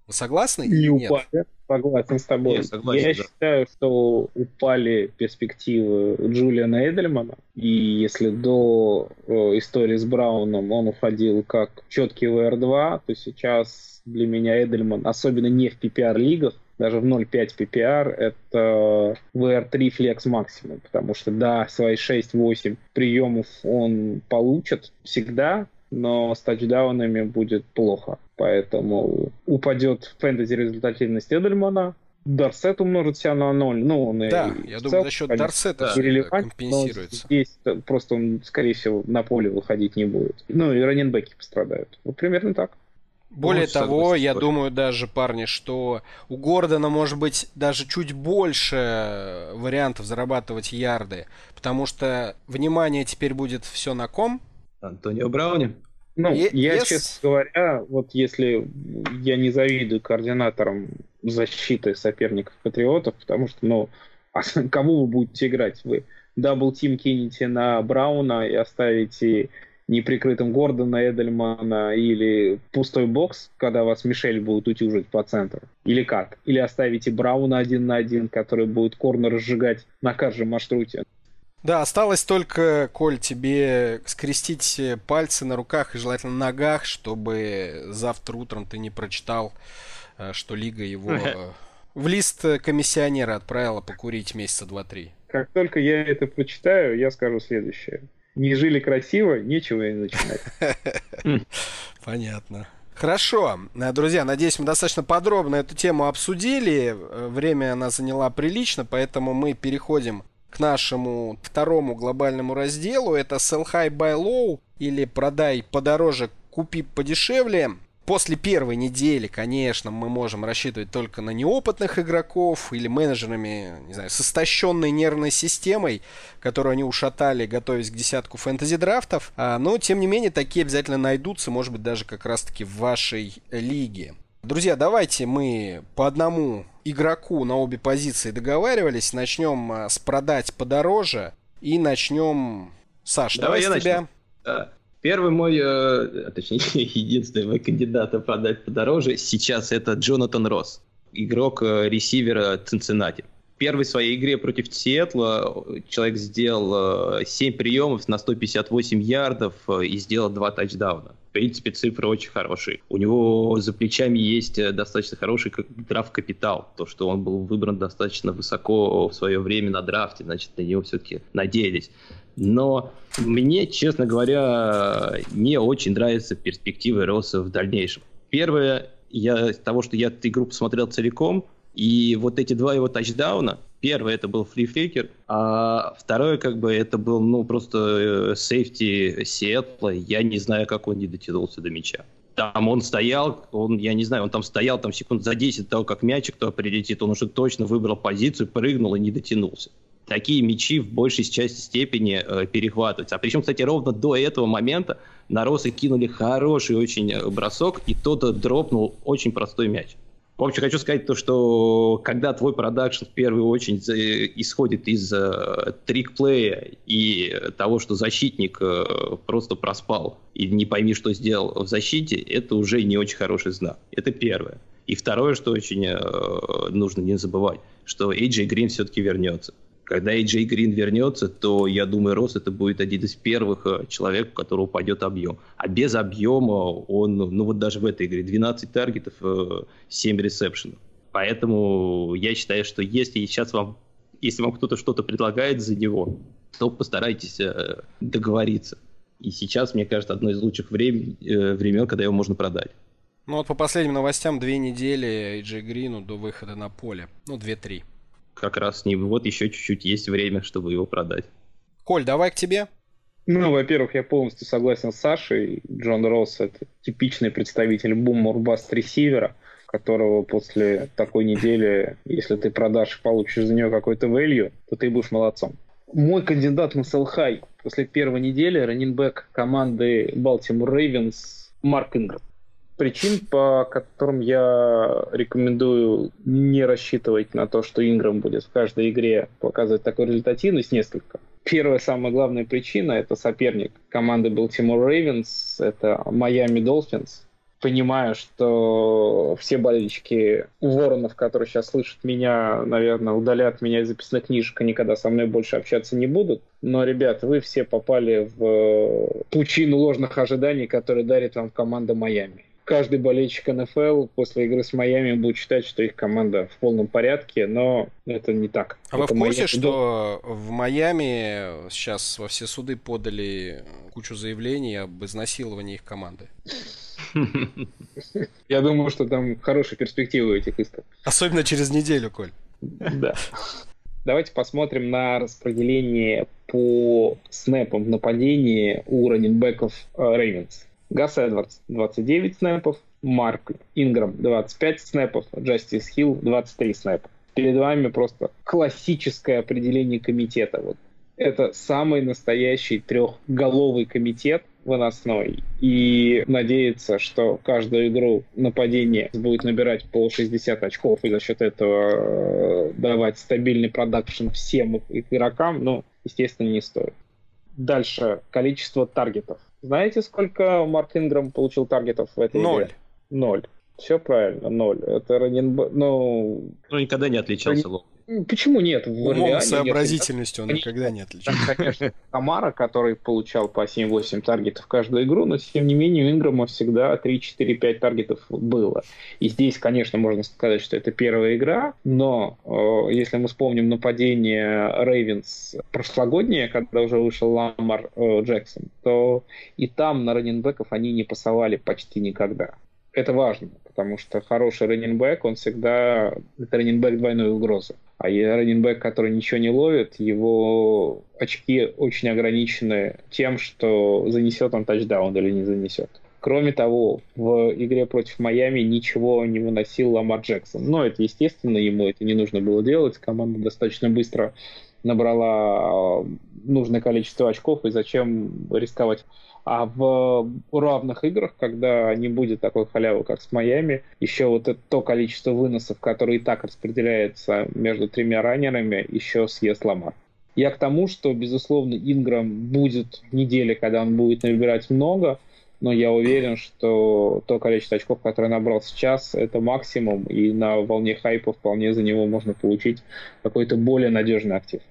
Вы согласны? Не упали. Согласен с тобой. Я, согласен, Я да. считаю, что упали перспективы Джулиана Эдельмана. И если до э, истории с Брауном он уходил как четкий VR2, то сейчас для меня Эдельман, особенно не в PPR-лигах, даже в 0.5 PPR, это VR3 Flex максимум, потому что, да, свои 6-8 приемов он получит всегда, но с тачдаунами будет плохо. Поэтому упадет фэнтези результативность Эдельмана, Дарсет умножит себя на ноль. Ну, он да, и я думаю, за счет Дарсета да, компенсируется. Здесь просто он, скорее всего, на поле выходить не будет. Ну, и раненбеки пострадают. Вот примерно так. Более ну, того, я думаю даже, парни, что у Гордона может быть даже чуть больше вариантов зарабатывать ярды, потому что внимание теперь будет все на ком, Антонио Брауне? Ну, е- я, есть. честно говоря, вот если я не завидую координаторам защиты соперников Патриотов, потому что, ну, а кого вы будете играть? Вы double team кинете на Брауна и оставите неприкрытым Гордона, Эдельмана или пустой бокс, когда вас Мишель будет утюжить по центру? Или как? Или оставите Брауна один на один, который будет corner сжигать на каждом маршруте? Да, осталось только, Коль, тебе скрестить пальцы на руках и желательно ногах, чтобы завтра утром ты не прочитал, э, что Лига его э, в лист комиссионера отправила покурить месяца два-три. Как только я это прочитаю, я скажу следующее. Не жили красиво, нечего и начинать. Понятно. Хорошо, э, друзья, надеюсь, мы достаточно подробно эту тему обсудили. Время она заняла прилично, поэтому мы переходим к нашему второму глобальному разделу. Это Sell High Buy Low или продай подороже, купи подешевле. После первой недели, конечно, мы можем рассчитывать только на неопытных игроков или менеджерами, не знаю, с истощенной нервной системой, которую они ушатали, готовясь к десятку фэнтези-драфтов. А, но, тем не менее, такие обязательно найдутся, может быть, даже как раз-таки в вашей лиге. Друзья, давайте мы по одному игроку на обе позиции договаривались. Начнем а, с продать подороже и начнем... Саш, давай, давай с тебя. Начну. Первый мой, э, точнее, единственный мой кандидат а продать подороже сейчас это Джонатан Росс, игрок э, ресивера Цинциннати. В первой своей игре против Сиэтла человек сделал 7 э, приемов на 158 ярдов и сделал 2 тачдауна принципе, цифры очень хорошие. У него за плечами есть э, достаточно хороший драфт-капитал. То, что он был выбран достаточно высоко в свое время на драфте, значит, на него все-таки надеялись. Но мне, честно говоря, не очень нравятся перспективы Росса в дальнейшем. Первое, я того, что я эту игру посмотрел целиком, и вот эти два его тачдауна, Первый это был фрифликер, а второй как бы это был ну просто сейфти Сиэтла. Я не знаю, как он не дотянулся до мяча. Там он стоял, он, я не знаю, он там стоял там секунд за 10 до того, как мячик то прилетит, он уже точно выбрал позицию, прыгнул и не дотянулся. Такие мячи в большей части степени э, перехватываются. А причем, кстати, ровно до этого момента на Росы кинули хороший очень э, бросок, и тот дропнул очень простой мяч. В общем, хочу сказать то, что когда твой продакшн в первую очередь исходит из э, трикплея и того, что защитник э, просто проспал и не пойми, что сделал в защите, это уже не очень хороший знак. Это первое. И второе, что очень э, нужно не забывать, что AJ Green все-таки вернется. Когда AJ Грин вернется, то, я думаю, Рос это будет один из первых э, человек, у которого упадет объем. А без объема он, ну вот даже в этой игре, 12 таргетов, 7 э, ресепшенов. Поэтому я считаю, что если сейчас вам, если вам кто-то что-то предлагает за него, то постарайтесь э, договориться. И сейчас, мне кажется, одно из лучших времен, времен, когда его можно продать. Ну вот по последним новостям, две недели AJ Грину до выхода на поле. Ну, две-три как раз не вот еще чуть-чуть есть время, чтобы его продать. Коль, давай к тебе. Ну, во-первых, я полностью согласен с Сашей. Джон Росс – это типичный представитель бум-мурбаст ресивера, которого после такой недели, если ты продашь и получишь за нее какой-то value, то ты будешь молодцом. Мой кандидат на Селхай после первой недели раннинбэк команды Baltimore Ravens Марк Инграм причин, по которым я рекомендую не рассчитывать на то, что Инграм будет в каждой игре показывать такую результативность, несколько. Первая, самая главная причина – это соперник команды Baltimore Ravens, это Miami Dolphins. понимаю, что все болельщики воронов, которые сейчас слышат меня, наверное, удалят меня из записных книжек и никогда со мной больше общаться не будут. Но, ребята, вы все попали в пучину ложных ожиданий, которые дарит вам команда Майами каждый болельщик НФЛ после игры с Майами будет считать, что их команда в полном порядке, но это не так. А это вы в курсе, Майами... что в Майами сейчас во все суды подали кучу заявлений об изнасиловании их команды? Я думаю, что там хорошие перспективы у этих исков. Особенно через неделю, Коль. Да. Давайте посмотрим на распределение по снэпам в нападении у раненбеков Рейвенс. Гас Эдвардс 29 снэпов, Марк Инграм 25 снэпов, Джастис Хилл 23 снэпа. Перед вами просто классическое определение комитета. Вот это самый настоящий трехголовый комитет выносной. И надеяться, что каждую игру нападение будет набирать по 60 очков и за счет этого э, давать стабильный продакшн всем игрокам, ну, естественно, не стоит. Дальше количество таргетов. Знаете, сколько Марк Инграм получил таргетов в этой ноль. игре? Ноль. Все правильно, ноль. Это раненб... Ну... ну, никогда не отличался Ран... Почему нет? В Умом, сообразительностью он никогда не отличался. конечно, Камара, который получал по 7-8 таргетов каждую игру, но тем не менее у Инграма всегда 3-4-5 таргетов было. И здесь, конечно, можно сказать, что это первая игра, но э, если мы вспомним нападение Рейвенс прошлогоднее, когда уже вышел Ламар э, Джексон, то и там на раненбеков они не пасовали почти никогда это важно, потому что хороший раненбэк, он всегда это раненбэк двойной угрозы. А раненбэк, который ничего не ловит, его очки очень ограничены тем, что занесет он тачдаун или не занесет. Кроме того, в игре против Майами ничего не выносил Ламар Джексон. Но это естественно, ему это не нужно было делать. Команда достаточно быстро набрала нужное количество очков, и зачем рисковать а в равных играх, когда не будет такой халявы, как с Майами, еще вот это то количество выносов, которое и так распределяется между тремя раннерами, еще съест Ламар. Я к тому, что, безусловно, Инграм будет в неделе, когда он будет набирать много, но я уверен, что то количество очков, которое набрал сейчас, это максимум, и на волне хайпа вполне за него можно получить какой-то более надежный актив.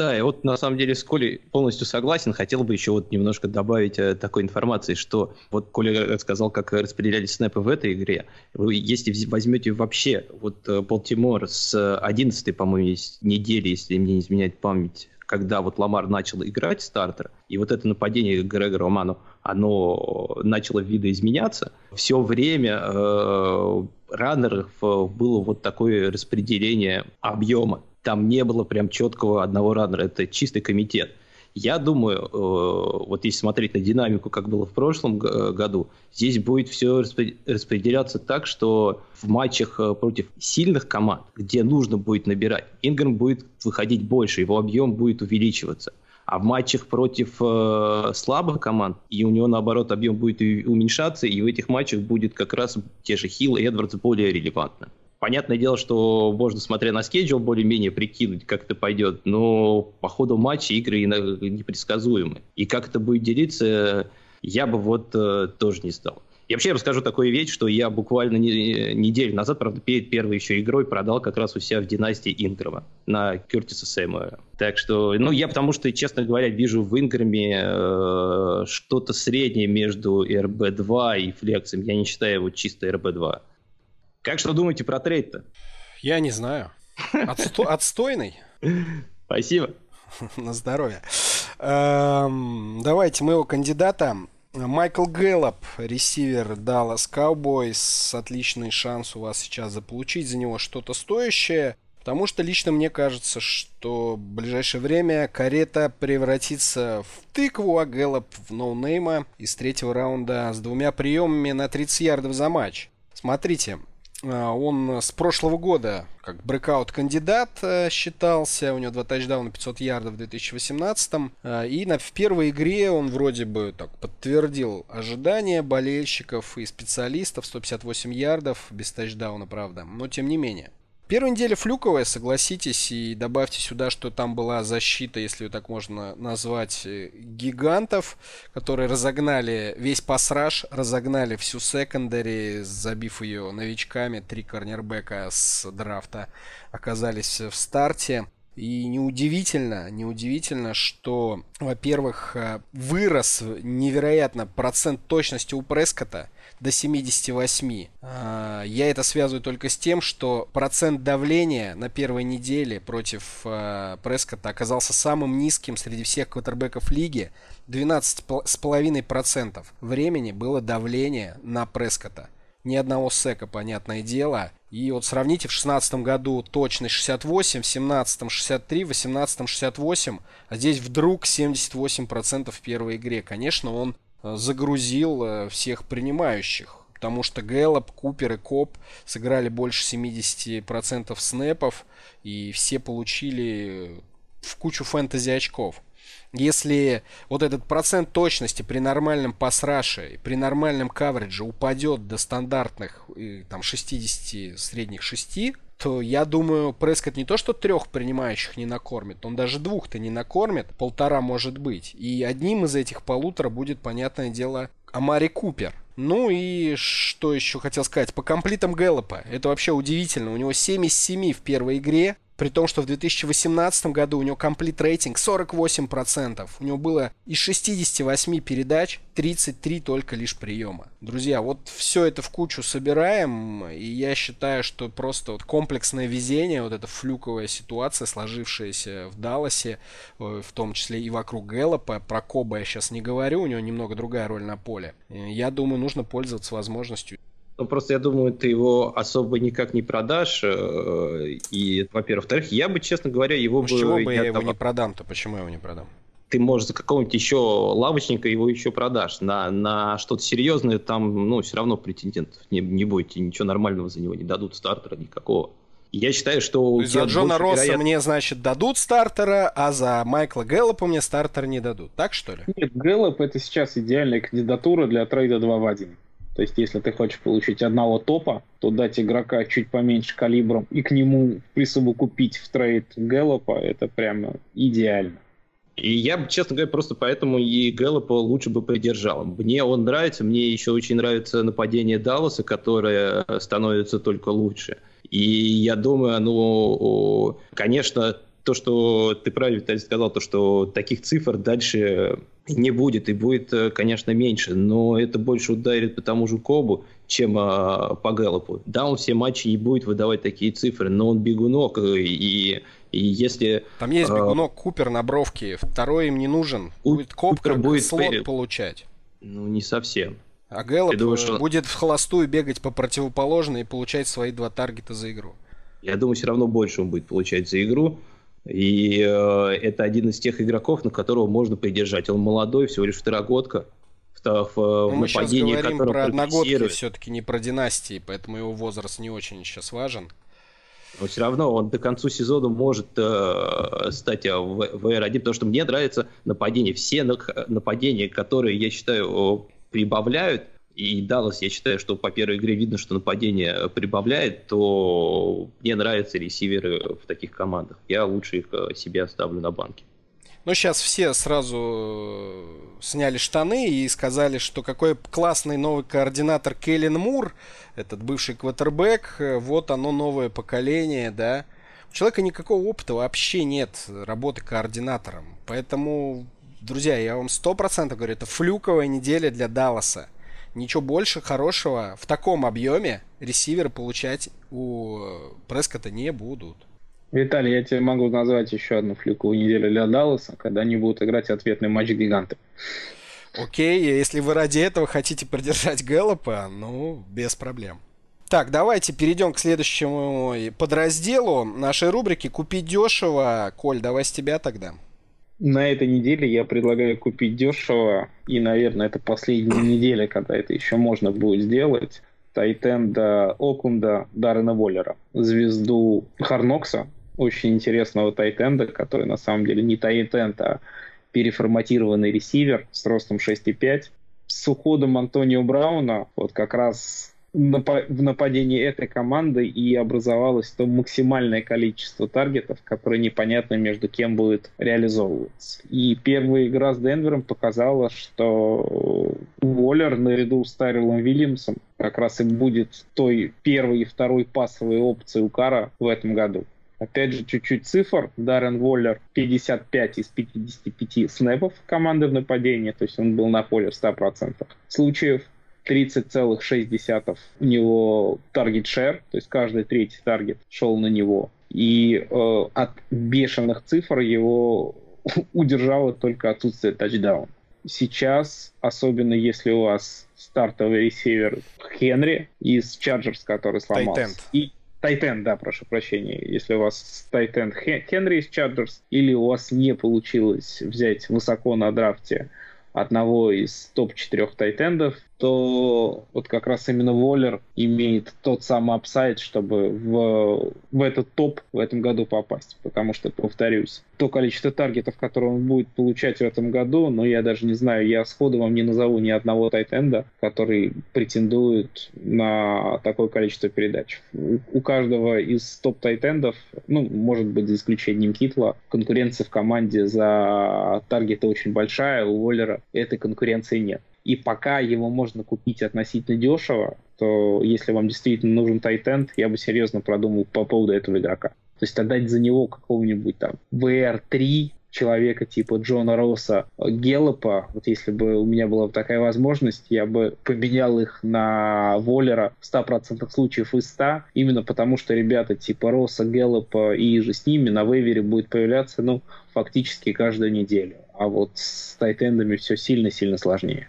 Да, и вот на самом деле с Колей полностью согласен. Хотел бы еще вот немножко добавить э, такой информации, что вот Коля сказал, как распределялись снэпы в этой игре. Вы, если возьмете вообще вот э, Балтимор с 11 по-моему, недели, если мне не изменяет память, когда вот Ламар начал играть стартер, и вот это нападение Грегора Роману, оно начало видоизменяться, все время э, раннеров э, было вот такое распределение объема там не было прям четкого одного раннера, это чистый комитет. Я думаю, э, вот если смотреть на динамику, как было в прошлом году, здесь будет все распределяться так, что в матчах э, против сильных команд, где нужно будет набирать, Инграм будет выходить больше, его объем будет увеличиваться. А в матчах против э, слабых команд, и у него, наоборот, объем будет уменьшаться, и в этих матчах будет как раз те же Хилл и Эдвардс более релевантны. Понятное дело, что можно, смотря на скеджул, более-менее прикинуть, как это пойдет, но по ходу матча игры непредсказуемы. И как это будет делиться, я бы вот э, тоже не стал. Я вообще расскажу такую вещь, что я буквально не, неделю назад, правда, перед первой еще игрой продал как раз у себя в династии Инграма на Кертиса Сэмуэла. Так что, ну, я потому что, честно говоря, вижу в Инграме э, что-то среднее между РБ-2 и Флексом. Я не считаю его чисто РБ-2. Как что думаете про трейд-то? Я не знаю. Отсто... Отстойный? Спасибо. На здоровье. Эм, давайте моего кандидата. Майкл Гэллоп, ресивер Dallas Cowboys. Отличный шанс у вас сейчас заполучить за него что-то стоящее. Потому что лично мне кажется, что в ближайшее время карета превратится в тыкву, а Гэллоп в ноунейма из третьего раунда с двумя приемами на 30 ярдов за матч. Смотрите, он с прошлого года как breakout кандидат э, считался. У него два тачдауна, 500 ярдов в 2018. А, и на, в первой игре он вроде бы так подтвердил ожидания болельщиков и специалистов. 158 ярдов без тачдауна, правда. Но тем не менее. Первая неделя флюковая, согласитесь, и добавьте сюда, что там была защита, если так можно назвать, э, гигантов, которые разогнали весь пасраж, разогнали всю секондари, забив ее новичками. Три корнербека с драфта оказались в старте. И неудивительно, неудивительно, что, во-первых, э, вырос невероятно процент точности у Прескота – до 78. А, я это связываю только с тем, что процент давления на первой неделе против а, Прескота оказался самым низким среди всех квотербеков лиги. 12,5% времени было давление на Прескота. Ни одного сека, понятное дело. И вот сравните, в 2016 году точность 68, в 17 63, в 18 68, а здесь вдруг 78% в первой игре. Конечно, он загрузил э, всех принимающих. Потому что Гэллоп, Купер и Коп сыграли больше 70% снэпов, и все получили в кучу фэнтези очков. Если вот этот процент точности при нормальном пасраше, при нормальном каверидже упадет до стандартных там, 60, средних 6, то я думаю, Прескотт не то, что трех принимающих не накормит, он даже двух-то не накормит, полтора может быть. И одним из этих полутора будет, понятное дело, Амари Купер. Ну и что еще хотел сказать? По комплитам Гэллопа. Это вообще удивительно. У него 7 из 7 в первой игре. При том, что в 2018 году у него комплит рейтинг 48%. У него было из 68 передач 33 только лишь приема. Друзья, вот все это в кучу собираем, и я считаю, что просто вот комплексное везение, вот эта флюковая ситуация, сложившаяся в Далласе, э, в том числе и вокруг Гэллопа, про Коба я сейчас не говорю, у него немного другая роль на поле. Я думаю, нужно пользоваться возможностью ну, просто я думаю, ты его особо никак не продашь. Э, и, во-первых. Во-вторых, я бы, честно говоря, его ну, бы... чего бы я его не продам-то? Почему я его не продам? Ты, может, за какого-нибудь еще лавочника его еще продашь. На, на что-то серьезное там, ну, все равно претендентов не, не будет. И ничего нормального за него не дадут, стартера никакого. Я считаю, что... То есть за Джона Росса вероят... мне, значит, дадут стартера, а за Майкла Гэллопа мне стартер не дадут. Так, что ли? Нет, Гэллоп это сейчас идеальная кандидатура для трейда 2 в 1. То есть, если ты хочешь получить одного топа, то дать игрока чуть поменьше калибром и к нему присовокупить в трейд Гэллопа, это прямо идеально. И я, честно говоря, просто поэтому и Гэллопа лучше бы придержал. Мне он нравится, мне еще очень нравится нападение Далласа, которое становится только лучше. И я думаю, ну, конечно, то, что ты правильно Виталий сказал, то, что таких цифр дальше не будет, и будет, э, конечно, меньше, но это больше ударит по тому же Кобу, чем а, по Гэллопу. Да, он все матчи не будет выдавать такие цифры, но он бегунок, э, и, и если... Там есть а, бегунок а, Купер на бровке, второй им не нужен. Будет Коп как будет слот перед... получать. Ну, не совсем. А Гэллоп думаешь, что... будет в холостую бегать по противоположной и получать свои два таргета за игру. Я думаю, все равно больше он будет получать за игру. И э, это один из тех игроков, на которого можно придержать. Он молодой, всего лишь второгодка. В, в, Но в мы сейчас говорим про одногодки, все-таки не про династии, поэтому его возраст не очень сейчас важен. Но все равно он до конца сезона может э, стать э, в, в R1, потому что мне нравится нападение. Все нападения, которые, я считаю, прибавляют, и Даллас, я считаю, что по первой игре видно, что нападение прибавляет, то мне нравятся ресиверы в таких командах. Я лучше их э, себе оставлю на банке. Ну, сейчас все сразу э, сняли штаны и сказали, что какой классный новый координатор Келлен Мур, этот бывший квотербек, э, вот оно новое поколение, да. У человека никакого опыта вообще нет работы координатором. Поэтому, друзья, я вам сто процентов говорю, это флюковая неделя для Далласа ничего больше хорошего в таком объеме ресиверы получать у Прескота не будут. Виталий, я тебе могу назвать еще одну флюковую неделю для Далласа, когда они будут играть ответный матч гиганты. Окей, если вы ради этого хотите продержать Гэллопа, ну, без проблем. Так, давайте перейдем к следующему подразделу нашей рубрики «Купить дешево». Коль, давай с тебя тогда. На этой неделе я предлагаю купить дешево, и, наверное, это последняя неделя, когда это еще можно будет сделать. Тайтенда Окунда Даррена Воллера, звезду Харнокса, очень интересного тайтенда, который на самом деле не тайтенд, а переформатированный ресивер с ростом 6,5. С уходом Антонио Брауна, вот как раз в нападении этой команды и образовалось то максимальное количество таргетов, которые непонятно между кем будет реализовываться. И первая игра с Денвером показала, что Уоллер наряду с Тайрелом Вильямсом как раз и будет той первой и второй пасовой опцией у Кара в этом году. Опять же, чуть-чуть цифр. Даррен Воллер 55 из 55 снэпов команды в нападении, то есть он был на поле в 100% случаев. 30,6 у него таргет шер, то есть каждый третий таргет шел на него. И э, от бешеных цифр его удержало только отсутствие тачдаун. Сейчас, особенно если у вас стартовый ресивер Хенри из Чарджерс, который сломался. Тайтенд. И тайтенд, да, прошу прощения. Если у вас тайтенд Хенри из Чарджерс, или у вас не получилось взять высоко на драфте одного из топ-4 тайтендов, то вот как раз именно Воллер имеет тот самый upside, чтобы в, в этот топ в этом году попасть. Потому что, повторюсь, то количество таргетов, которые он будет получать в этом году, но я даже не знаю, я сходу вам не назову ни одного тайтенда, который претендует на такое количество передач. У каждого из топ-тайтендов, ну, может быть, за исключением Китла, конкуренция в команде за таргеты очень большая, у Воллера этой конкуренции нет и пока его можно купить относительно дешево, то если вам действительно нужен тайтенд, я бы серьезно продумал по поводу этого игрока. То есть отдать за него какого-нибудь там VR3 человека типа Джона Росса, Геллопа, вот если бы у меня была такая возможность, я бы поменял их на Воллера в 100% случаев из 100, именно потому что ребята типа Росса, Геллопа и же с ними на вейвере будет появляться, ну, фактически каждую неделю. А вот с тайтендами все сильно-сильно сложнее.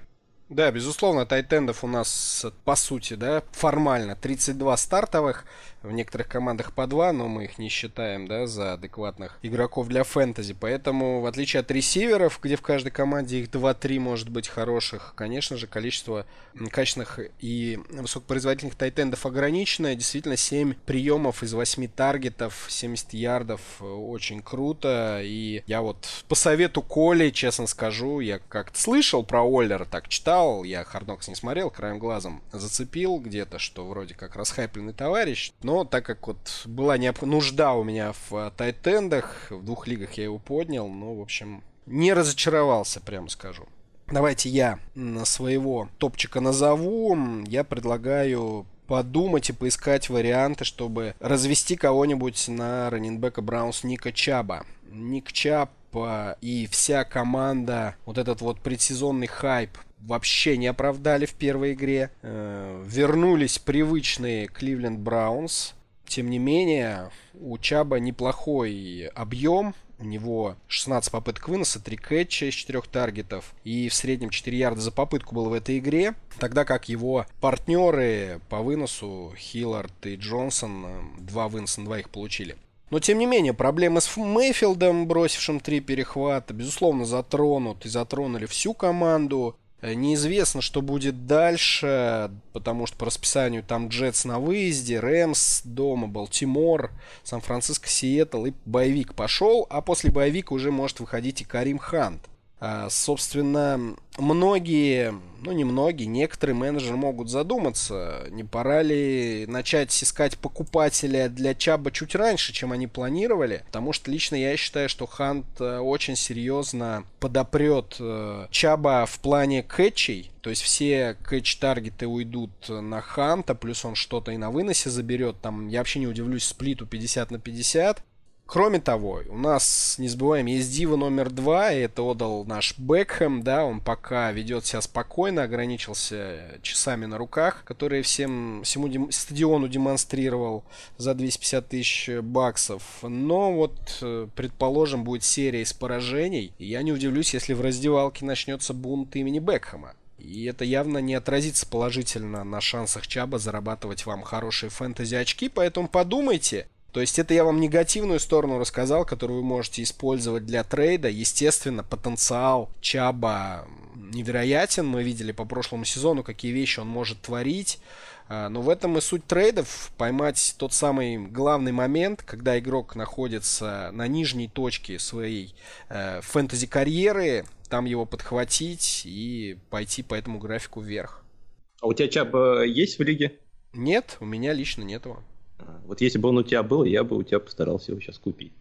Да, безусловно, тайтендов у нас, по сути, да, формально 32 стартовых, в некоторых командах по два, но мы их не считаем, да, за адекватных игроков для фэнтези. Поэтому, в отличие от ресиверов, где в каждой команде их 2-3 может быть хороших, конечно же, количество качественных и высокопроизводительных тайтендов ограниченное. Действительно, 7 приемов из 8 таргетов, 70 ярдов, э, очень круто. И я вот по совету Коли, честно скажу, я как-то слышал про Оллера, так читал, я Харднокс не смотрел, краем глазом зацепил где-то, что вроде как расхайпленный товарищ, но но так как вот была необ... нужда у меня в э, тайтендах, в двух лигах я его поднял, ну, в общем, не разочаровался, прямо скажу. Давайте я своего топчика назову. Я предлагаю подумать и поискать варианты, чтобы развести кого-нибудь на раненбека Браунс Ника Чаба. Ник Чаб и вся команда, вот этот вот предсезонный хайп вообще не оправдали в первой игре. Э, вернулись привычные Кливленд Браунс. Тем не менее, у Чаба неплохой объем. У него 16 попыток выноса, 3 кэтча из 4 таргетов. И в среднем 4 ярда за попытку было в этой игре. Тогда как его партнеры по выносу, Хиллард и Джонсон, 2 выноса, 2 их получили. Но, тем не менее, проблемы с Мейфилдом, бросившим три перехвата, безусловно, затронут и затронули всю команду. Э, неизвестно, что будет дальше, потому что по расписанию там Джетс на выезде, Рэмс дома, Балтимор, Сан-Франциско, Сиэтл и боевик пошел, а после боевика уже может выходить и Карим Хант. А, собственно, многие, ну не многие, некоторые менеджеры могут задуматься, не пора ли начать искать покупателя для Чаба чуть раньше, чем они планировали, потому что лично я считаю, что Хант э, очень серьезно подопрет э, Чаба в плане кэтчей, то есть все кэтч-таргеты уйдут на Ханта, плюс он что-то и на выносе заберет, там я вообще не удивлюсь сплиту 50 на 50, Кроме того, у нас, не забываем, есть Дива номер два, и это отдал наш Бекхэм, да, он пока ведет себя спокойно, ограничился часами на руках, которые всем, всему дем, стадиону демонстрировал за 250 тысяч баксов. Но вот, э, предположим, будет серия из поражений, и я не удивлюсь, если в раздевалке начнется бунт имени Бекхэма. И это явно не отразится положительно на шансах Чаба зарабатывать вам хорошие фэнтези-очки, поэтому подумайте, то есть это я вам негативную сторону рассказал, которую вы можете использовать для трейда. Естественно, потенциал Чаба невероятен. Мы видели по прошлому сезону, какие вещи он может творить. А, но в этом и суть трейдов. Поймать тот самый главный момент, когда игрок находится на нижней точке своей э, фэнтези-карьеры, там его подхватить и пойти по этому графику вверх. А у тебя Чаб есть в лиге? Нет, у меня лично нет его. Вот если бы он у тебя был, я бы у тебя постарался его сейчас купить.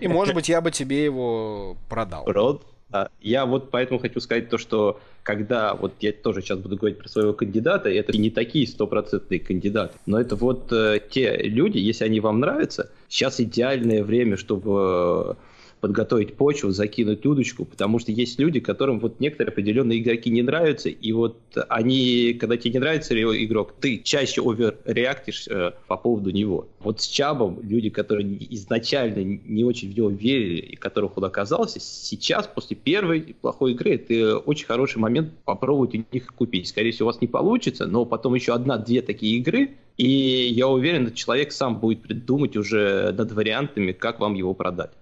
И, может быть, я бы тебе его продал. Род? А, я вот поэтому хочу сказать то, что когда, вот я тоже сейчас буду говорить про своего кандидата, это не такие стопроцентные кандидаты, но это вот э, те люди, если они вам нравятся, сейчас идеальное время, чтобы подготовить почву, закинуть удочку, потому что есть люди, которым вот некоторые определенные игроки не нравятся, и вот они, когда тебе не нравится игрок, ты чаще оверреактишь э, по поводу него. Вот с Чабом люди, которые изначально не очень в него верили, и которых он оказался, сейчас, после первой плохой игры, это очень хороший момент попробовать у них купить. Скорее всего, у вас не получится, но потом еще одна-две такие игры, и я уверен, человек сам будет придумать уже над вариантами, как вам его продать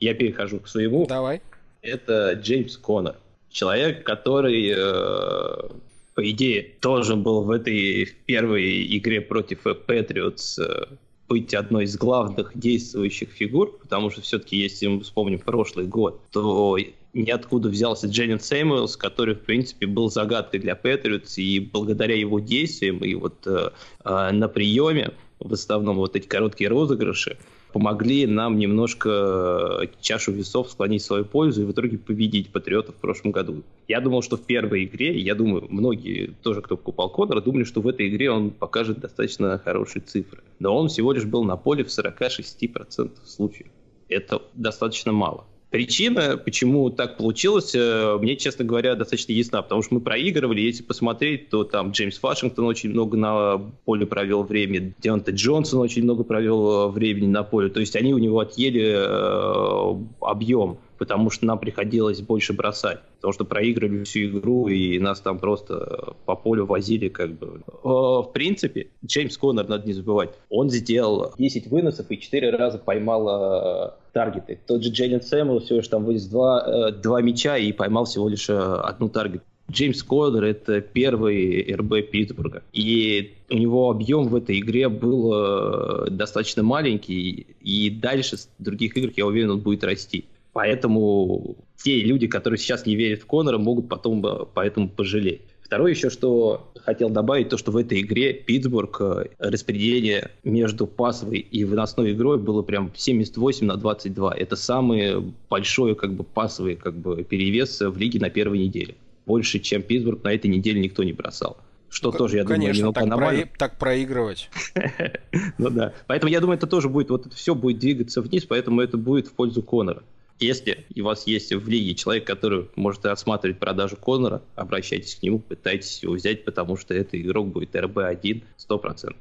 я перехожу к своему. Давай. Это Джеймс Коннор. Человек, который, э, по идее, должен был в этой первой игре против Патриотс э, быть одной из главных действующих фигур, потому что все-таки, если мы вспомним прошлый год, то ниоткуда взялся Дженнин Сэмюэлс, который, в принципе, был загадкой для Патриотс, и благодаря его действиям и вот э, э, на приеме, в основном вот эти короткие розыгрыши, помогли нам немножко э, чашу весов склонить в свою пользу и в итоге победить Патриотов в прошлом году. Я думал, что в первой игре, я думаю, многие тоже, кто покупал Конора, думали, что в этой игре он покажет достаточно хорошие цифры. Но он всего лишь был на поле в 46% случаев. Это достаточно мало. Причина, почему так получилось, э, мне, честно говоря, достаточно ясна, потому что мы проигрывали, если посмотреть, то там Джеймс Вашингтон очень много на поле провел времени, Деонте Джонсон очень много провел э, времени на поле, то есть они у него отъели э, объем потому что нам приходилось больше бросать, потому что проиграли всю игру, и нас там просто по полю возили как бы. В принципе, Джеймс Коннор, надо не забывать, он сделал 10 выносов и 4 раза поймал э, таргеты. Тот же Джейлен Сэмюэл всего лишь там вынес два, э, два мяча и поймал всего лишь э, одну таргет. Джеймс Коннор — это первый РБ Питтсбурга. И у него объем в этой игре был достаточно маленький, и дальше с других игр, я уверен, он будет расти. Поэтому те люди, которые сейчас не верят в Конора, могут потом э, поэтому пожалеть. Второе еще, что хотел добавить, то, что в этой игре Питтсбург э, распределение между пасовой и выносной игрой было прям 78 на 22. Это самый большой как бы пасовый как бы перевес в лиге на первой неделе. Больше, чем Питтсбург на этой неделе никто не бросал. Что К- тоже, я конечно, думаю, так, про... так проигрывать. ну да. Поэтому я думаю, это тоже будет, вот это все будет двигаться вниз, поэтому это будет в пользу Конора. Если у вас есть в лиге человек, который может рассматривать продажу Конора, обращайтесь к нему, пытайтесь его взять, потому что этот игрок будет РБ-1 100%.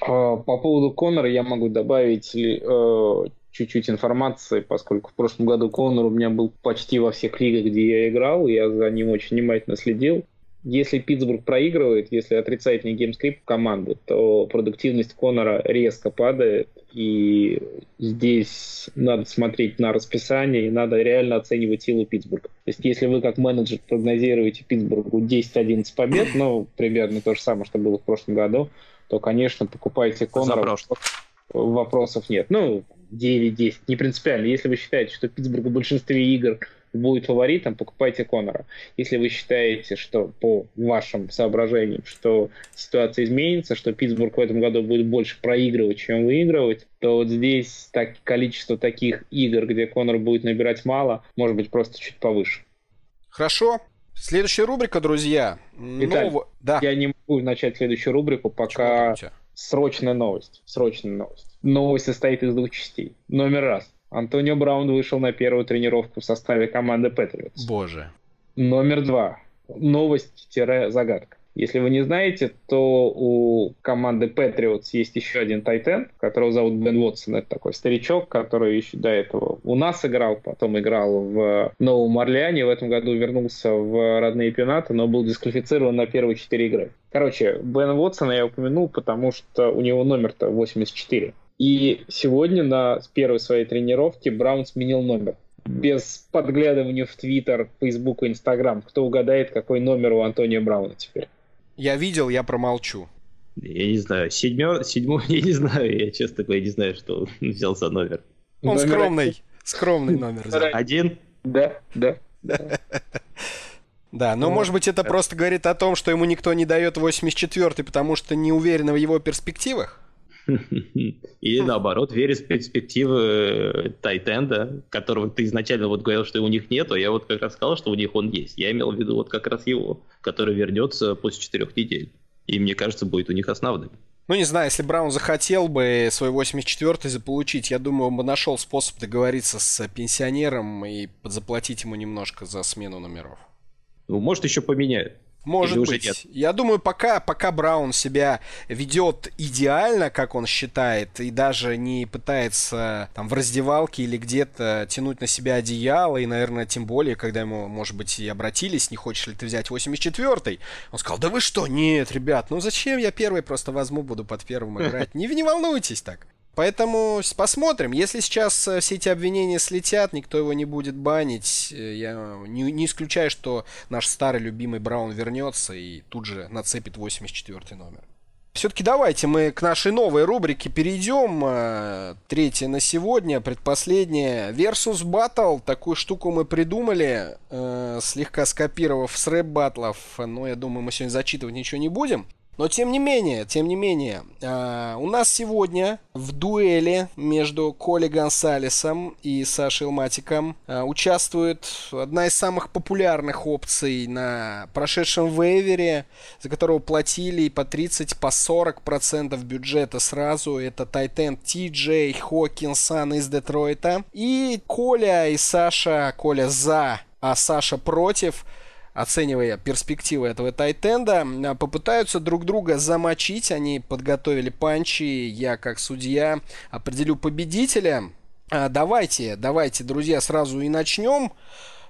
А, по поводу Конора я могу добавить э, чуть-чуть информации, поскольку в прошлом году Конор у меня был почти во всех лигах, где я играл, я за ним очень внимательно следил если Питтсбург проигрывает, если отрицательный game script команды, то продуктивность Конора резко падает, и здесь надо смотреть на расписание, и надо реально оценивать силу Питтсбурга. То есть если вы как менеджер прогнозируете Питтсбургу 10-11 побед, ну, примерно то же самое, что было в прошлом году, то, конечно, покупайте Конора. Вопросов нет. Ну, 9-10, не принципиально. Если вы считаете, что Питтсбург в большинстве игр будет фаворитом, покупайте Конора. Если вы считаете, что по вашим соображениям, что ситуация изменится, что Питтсбург в этом году будет больше проигрывать, чем выигрывать, то вот здесь так, количество таких игр, где Конор будет набирать мало, может быть просто чуть повыше. Хорошо. Следующая рубрика, друзья. Виталий, Нов... да. я не могу начать следующую рубрику, пока срочная новость. Срочная новость. Новость состоит из двух частей. Номер раз. Антонио Браун вышел на первую тренировку в составе команды Патриотс. Боже. Номер два. Новость-загадка. Если вы не знаете, то у команды Patriots есть еще один тайтен, которого зовут Бен Уотсон. Это такой старичок, который еще до этого у нас играл, потом играл в Новом Орлеане. В этом году вернулся в родные пенаты, но был дисквалифицирован на первые четыре игры. Короче, Бен Уотсона я упомянул, потому что у него номер-то 84. И сегодня на первой своей тренировке Браун сменил номер. Без подглядывания в Твиттер, Фейсбук и Инстаграм. Кто угадает, какой номер у Антонио Брауна теперь? Я видел, я промолчу. Я не знаю. Седьмой, седьмой, я не знаю. Я честно говоря не знаю, что он взял за номер. Он номер скромный. Один. Скромный номер. Один? Да, да, да. Да, но, может быть, это просто говорит о том, что ему никто не дает 84-й, потому что не уверен в его перспективах? Или наоборот, верит в перспективы э, Тайтенда, которого ты изначально вот говорил, что у них нет, а я вот как раз сказал, что у них он есть. Я имел в виду вот как раз его, который вернется после четырех недель. И мне кажется, будет у них основным. Ну, не знаю, если Браун захотел бы свой 84-й заполучить, я думаю, он бы нашел способ договориться с пенсионером и заплатить ему немножко за смену номеров. Ну, может, еще поменяют. Может Или быть. Нет? Я думаю, пока, пока Браун себя ведет идеально, как он считает, и даже не пытается там в раздевалке или где-то тянуть на себя одеяло, и, наверное, тем более, когда ему, может быть, и обратились, не хочешь ли ты взять 84-й, он сказал, да вы что, нет, ребят, ну зачем я первый просто возьму, буду под первым играть, не, не волнуйтесь так. Поэтому посмотрим. Если сейчас э, все эти обвинения слетят, никто его не будет банить. Э, я не, не исключаю, что наш старый любимый Браун вернется и тут же нацепит 84 номер. Все-таки давайте мы к нашей новой рубрике перейдем. Э, третья на сегодня, предпоследняя. Versus Battle. Такую штуку мы придумали, слегка скопировав с рэп батлов. Но я думаю, мы сегодня зачитывать ничего не будем. Но тем не менее, тем не менее, э, у нас сегодня в дуэли между Коли Гонсалесом и Сашей Илматиком э, участвует одна из самых популярных опций на прошедшем вейвере, за которого платили по 30, по 40 процентов бюджета сразу. Это Тайтен Ти Джей Хокинсон из Детройта. И Коля и Саша, Коля за, а Саша против – оценивая перспективы этого тайтенда, а, попытаются друг друга замочить. Они подготовили панчи. Я, как судья, определю победителя. А, давайте, давайте, друзья, сразу и начнем.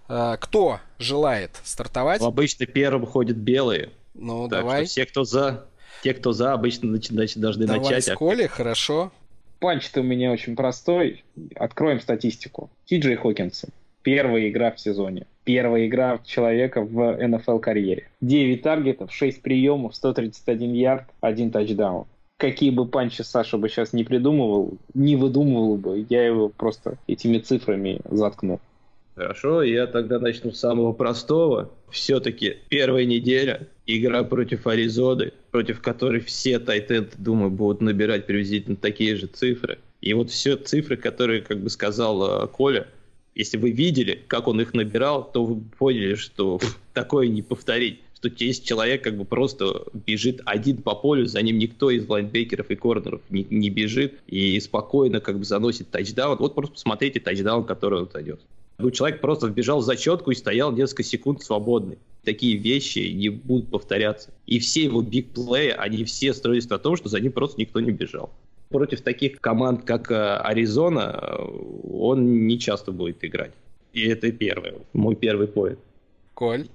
А, кто желает стартовать? Ну, обычно первым ходят белые. Ну, так давай. Что все, кто за, те, кто за, обычно значит, должны давай начать. Давай с Коли, хорошо. Панч-то у меня очень простой. Откроем статистику. Ти-Джей Хокинсон. Первая игра в сезоне первая игра человека в НФЛ карьере. 9 таргетов, 6 приемов, 131 ярд, 1 тачдаун. Какие бы панчи Саша бы сейчас не придумывал, не выдумывал бы, я его просто этими цифрами заткну. Хорошо, я тогда начну с самого простого. Все-таки первая неделя, игра против Аризоны, против которой все тайтенты, думаю, будут набирать приблизительно такие же цифры. И вот все цифры, которые, как бы сказал э, Коля, если вы видели, как он их набирал, то вы поняли, что такое не повторить. Что есть человек как бы просто бежит один по полю, за ним никто из лайнбекеров и корнеров не, не бежит и спокойно как бы заносит тачдаун. Вот просто посмотрите тачдаун, который он дает. Ну, человек просто вбежал в зачетку и стоял несколько секунд свободный. Такие вещи не будут повторяться. И все его бигплеи, они все строились на том, что за ним просто никто не бежал против таких команд, как э, Аризона, э, он не часто будет играть. И это первое, мой первый поинт. Коль?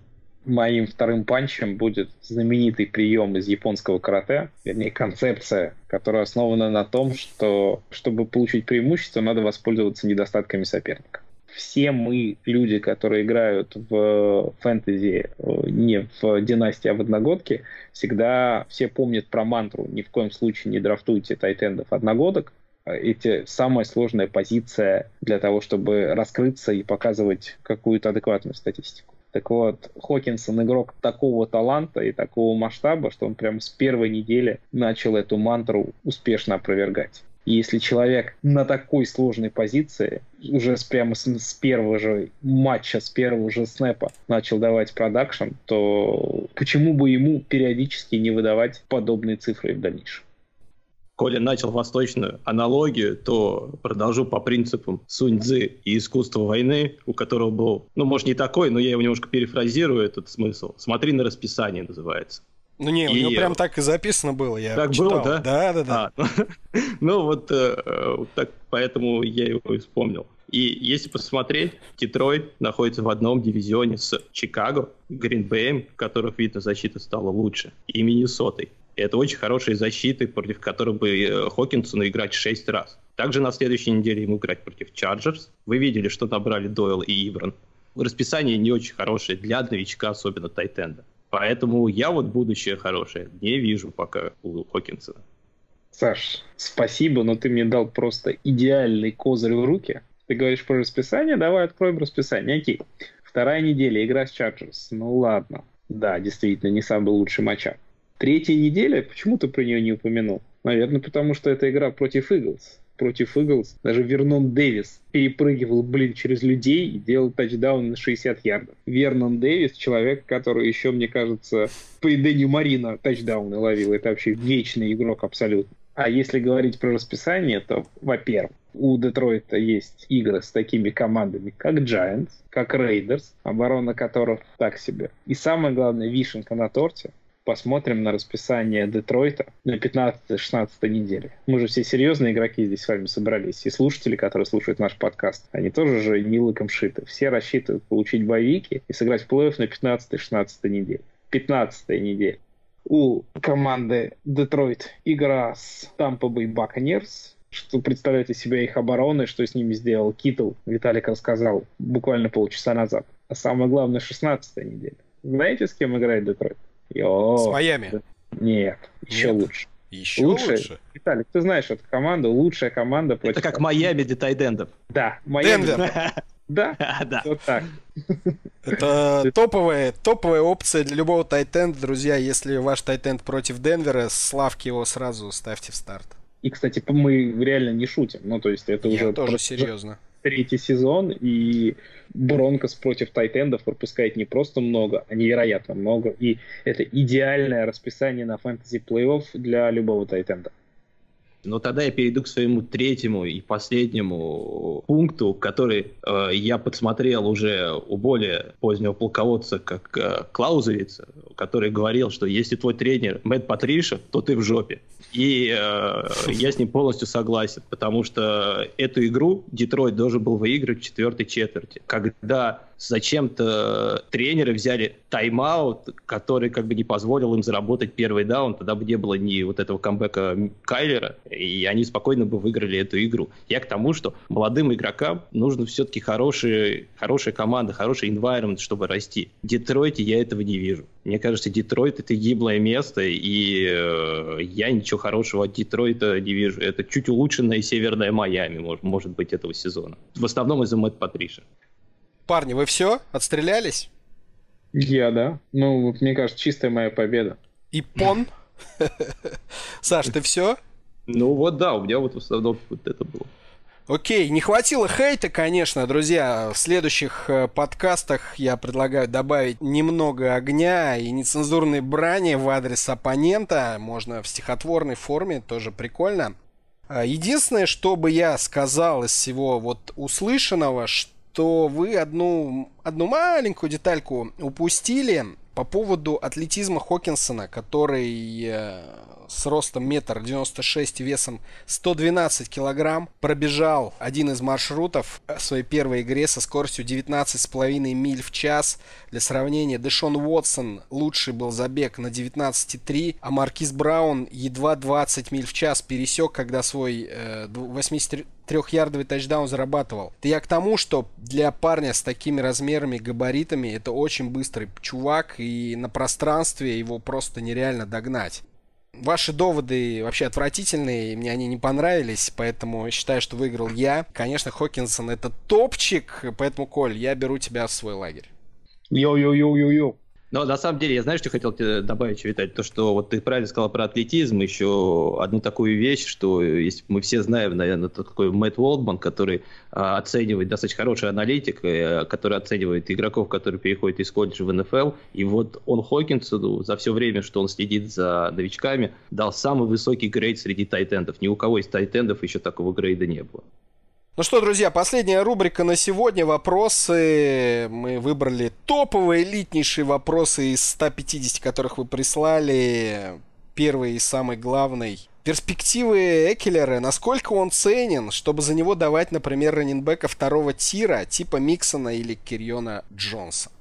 Моим вторым панчем будет знаменитый прием из японского карате, вернее, концепция, которая основана на том, что чтобы получить преимущество, надо воспользоваться недостатками соперника все мы, люди, которые играют в фэнтези э, не в династии, а в одногодке, всегда все помнят про мантру «ни в коем случае не драфтуйте тайтендов одногодок», эти самая сложная позиция для того, чтобы раскрыться и показывать какую-то адекватную статистику. Так вот, Хокинсон игрок такого таланта и такого масштаба, что он прямо с первой недели начал эту мантру успешно опровергать. И если человек на такой сложной позиции уже с, прямо с, с первого же матча, с первого же снэпа начал давать продакшн, то почему бы ему периодически не выдавать подобные цифры в дальнейшем? Коля начал восточную аналогию, то продолжу по принципам Сунь-Дзы и искусства войны, у которого был, ну, может, не такой, но я его немножко перефразирую, этот смысл. «Смотри на расписание» называется. Ну не, у него прям так и записано было, я Так читал. было, да? Да, да, да. А, ну, ну вот э, так, поэтому я его и вспомнил. И если посмотреть, Детройт находится в одном дивизионе с Чикаго, Гринбэем, в которых, видно, защита стала лучше, и Миннесотой. Это очень хорошие защиты, против которых бы э, Хокинсону играть 6 раз. Также на следующей неделе ему играть против Чарджерс. Вы видели, что набрали Дойл и Эброн. Расписание не очень хорошее для новичка, особенно Тайтенда. Поэтому я вот будущее хорошее не вижу пока у Хокинсона. Саш, спасибо, но ты мне дал просто идеальный козырь в руки. Ты говоришь про расписание, давай откроем расписание. Окей. Вторая неделя, игра с Чарджерс. Ну ладно. Да, действительно, не самый лучший matchup. Третья неделя, почему ты про нее не упомянул? Наверное, потому что это игра против Иглс. Против Иглс даже Вернон Дэвис перепрыгивал, блин, через людей и делал тачдаун на 60 ярдов. Вернон Дэвис, человек, который еще, мне кажется, по Дэнни Марина тачдауны ловил. Это вообще вечный игрок абсолютно. А если говорить про расписание, то, во-первых, у Детройта есть игры с такими командами, как Giants, как Raiders, оборона которых так себе. И самое главное, вишенка на торте, посмотрим на расписание Детройта на 15-16 неделе. Мы же все серьезные игроки здесь с вами собрались. И слушатели, которые слушают наш подкаст, они тоже же не лыком шиты. Все рассчитывают получить боевики и сыграть в плей-офф на 15-16 неделе. 15 неделя. У команды Детройт игра с Tampa Bay Buccaneers, что представляет из себя их обороны, что с ними сделал Китл, Виталик рассказал буквально полчаса назад. А самое главное, 16 неделя. Знаете, с кем играет Детройт? Йо. С Майами? Нет, еще Нет. лучше. Еще лучше? лучше? Виталик, ты знаешь эту команду, лучшая команда против... Это как Майами для тайдендов. Да, Майами. Денвер. Да, да. вот так. Это топовая, топовая опция для любого тайтенда, друзья. Если ваш тайтенд против Денвера, славки его сразу ставьте в старт. И, кстати, мы реально не шутим. Ну, то есть это Я уже... тоже серьезно третий сезон, и Бронкос против Тайтендов пропускает не просто много, а невероятно много. И это идеальное расписание на фэнтези плей-офф для любого Тайтенда. Но тогда я перейду к своему третьему и последнему пункту, который э, я подсмотрел уже у более позднего полководца, как э, Клаузовица, который говорил, что если твой тренер Мэтт Патриша, то ты в жопе. И э, я с ним полностью согласен, потому что эту игру Детройт должен был выиграть в четвертой четверти, когда зачем-то тренеры взяли тайм-аут, который как бы не позволил им заработать первый даун, тогда бы не было ни вот этого камбэка Кайлера, и они спокойно бы выиграли эту игру. Я к тому, что молодым игрокам нужно все-таки хорошие, хорошая команда, хороший environment, чтобы расти. В Детройте я этого не вижу. Мне кажется, Детройт это гиблое место, и э, я ничего хорошего от Детройта не вижу. Это чуть улучшенная северная Майами, может, может быть, этого сезона. В основном из-за Мэтт Патриша. Парни, вы все? Отстрелялись? Я, да. Ну, мне кажется, чистая моя победа. И пон? Саш, ты все? Ну вот да, у меня вот в основном вот это было. Окей, не хватило хейта, конечно, друзья. В следующих э, подкастах я предлагаю добавить немного огня и нецензурной брани в адрес оппонента. Можно в стихотворной форме, тоже прикольно. Э, единственное, что бы я сказал из всего вот услышанного, что что вы одну, одну маленькую детальку упустили по поводу атлетизма Хокинсона, который э, с ростом метр девяносто шесть весом 112 килограмм пробежал один из маршрутов в своей первой игре со скоростью 19,5 миль в час. Для сравнения, Дэшон Уотсон лучший был забег на 19,3, а Маркиз Браун едва 20 миль в час пересек, когда свой э, 83 трехярдовый тачдаун зарабатывал. Это я к тому, что для парня с такими размерами, габаритами, это очень быстрый чувак, и на пространстве его просто нереально догнать. Ваши доводы вообще отвратительные, мне они не понравились, поэтому считаю, что выиграл я. Конечно, Хокинсон это топчик, поэтому, Коль, я беру тебя в свой лагерь. Йо-йо-йо-йо-йо. Но на самом деле, я знаю, что хотел тебе добавить, Виталий, то, что вот ты правильно сказал про атлетизм, еще одну такую вещь, что если мы все знаем, наверное, такой Мэтт Уолдман, который а, оценивает, достаточно хороший аналитик, а, который оценивает игроков, которые переходят из колледжа в НФЛ, и вот он Хокинсу за все время, что он следит за новичками, дал самый высокий грейд среди тайтендов. Ни у кого из тайтендов еще такого грейда не было. Ну что, друзья, последняя рубрика на сегодня. Вопросы. Мы выбрали топовые, элитнейшие вопросы из 150, которых вы прислали. Первый и самый главный. Перспективы Экелера, насколько он ценен, чтобы за него давать, например, раненбека второго тира, типа Миксона или Кириона Джонса?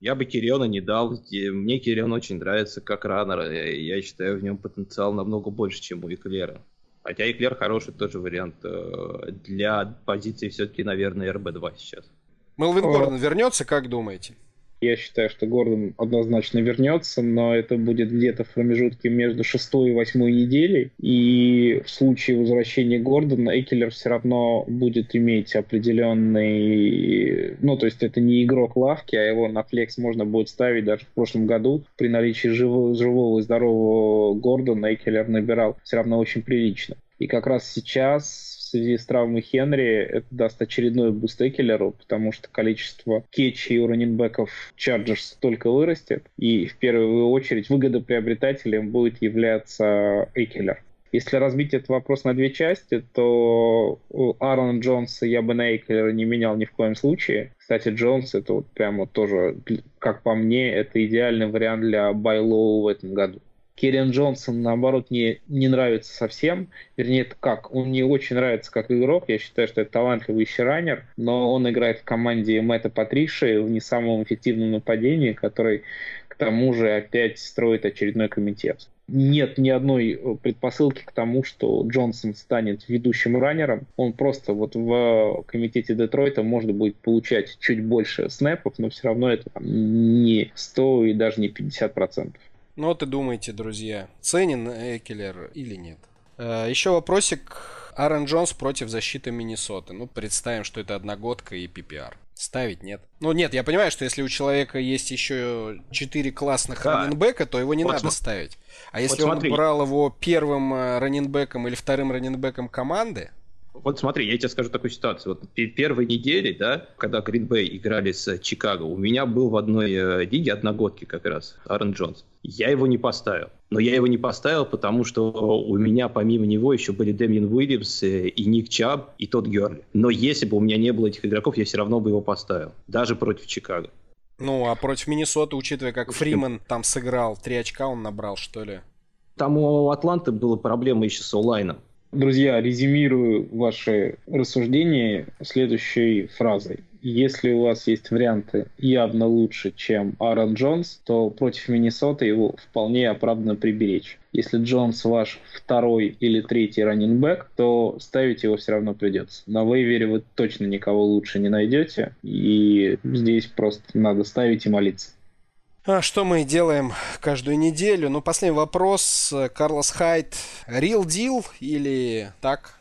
Я бы Кириона не дал. Мне Кирион очень нравится как раннер. Я считаю в нем потенциал намного больше, чем у Эклера. Хотя Экелер хороший тоже вариант э, для позиции все-таки, наверное, РБ-2 сейчас. Мелвин Гордон вернется, как думаете? Я считаю, что Гордон однозначно вернется, но это будет где-то в промежутке между шестой и восьмой неделей. И в случае возвращения Гордона Экелер все равно будет иметь определенный... Ну, то есть это не игрок лавки, а его на флекс можно будет ставить даже в прошлом году. При наличии живого, живого и здорового Гордона Экелер набирал все равно очень прилично. И как раз сейчас связи с травмой Хенри это даст очередной буст Экелеру, потому что количество кетчей у раннинбеков Чарджерс только вырастет, и в первую очередь выгодоприобретателем будет являться Экелер. Если разбить этот вопрос на две части, то Аарона Джонса я бы на Экелера не менял ни в коем случае. Кстати, Джонс это вот прямо тоже, как по мне, это идеальный вариант для buy low в этом году. Керрион Джонсон, наоборот, мне не нравится совсем. Вернее, это как? Он мне очень нравится как игрок. Я считаю, что это талантливый еще раннер, но он играет в команде Мэтта Патриши в не самом эффективном нападении, который к тому же опять строит очередной комитет. Нет ни одной предпосылки к тому, что Джонсон станет ведущим раннером. Он просто вот в комитете Детройта может будет получать чуть больше снэпов, но все равно это там, не 100 и даже не 50 процентов. Ну вот и думайте, друзья, ценен Экелер или нет. Э, Еще вопросик. Аарон Джонс против защиты Миннесоты. Ну, представим, что это одногодка и PPR. Ставить нет. Ну нет, я понимаю, что если у человека есть еще 4 классных да. раненбека, то его не вот надо см... ставить. А если вот он брал его первым э, раненбеком или вторым раненбеком команды, вот смотри, я тебе скажу такую ситуацию. Вот первой недели, да, когда Гринбей играли с Чикаго, у меня был в одной э, лиге одногодки как раз, Аарон Джонс. Я его не поставил. Но я его не поставил, потому что у меня помимо него еще были Дэмин Уильямс э, и Ник Чаб и тот Герли. Но если бы у меня не было этих игроков, я все равно бы его поставил. Даже против Чикаго. Ну, а против Миннесоты, учитывая, как Фриман там сыграл, три очка он набрал, что ли? Там у Атланты была проблема еще с онлайном. Друзья, резюмирую ваши рассуждения следующей фразой. Если у вас есть варианты явно лучше, чем Аарон Джонс, то против Миннесоты его вполне оправданно приберечь. Если Джонс ваш второй или третий раннинбэк, то ставить его все равно придется. На вейвере вы точно никого лучше не найдете, и здесь просто надо ставить и молиться. А что мы делаем каждую неделю? Ну, последний вопрос. Карлос Хайд, real deal или так?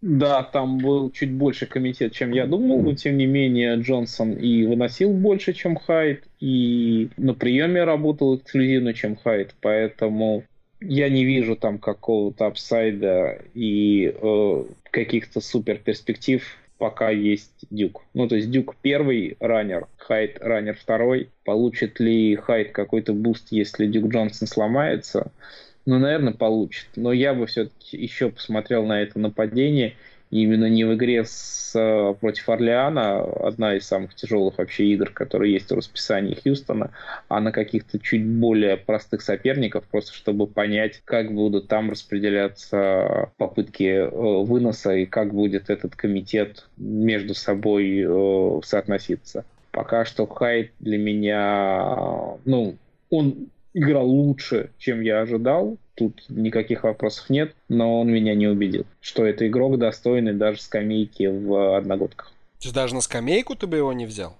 Да, там был чуть больше комитет, чем я думал, но тем не менее Джонсон и выносил больше, чем Хайд, и на приеме работал эксклюзивно, чем Хайд, поэтому я не вижу там какого-то upside а и э, каких-то супер перспектив пока есть Дюк. Ну, то есть Дюк первый раннер, Хайд раннер второй. Получит ли Хайд какой-то буст, если Дюк Джонсон сломается? Ну, наверное, получит. Но я бы все-таки еще посмотрел на это нападение – именно не в игре с, э, против Орлеана, одна из самых тяжелых вообще игр, которые есть в расписании Хьюстона, а на каких-то чуть более простых соперников, просто чтобы понять, как будут там распределяться попытки э, выноса и как будет этот комитет между собой э, соотноситься. Пока что Хайт для меня, ну, он играл лучше, чем я ожидал. Тут никаких вопросов нет, но он меня не убедил, что это игрок достойный даже скамейки в одногодках. То есть даже на скамейку ты бы его не взял?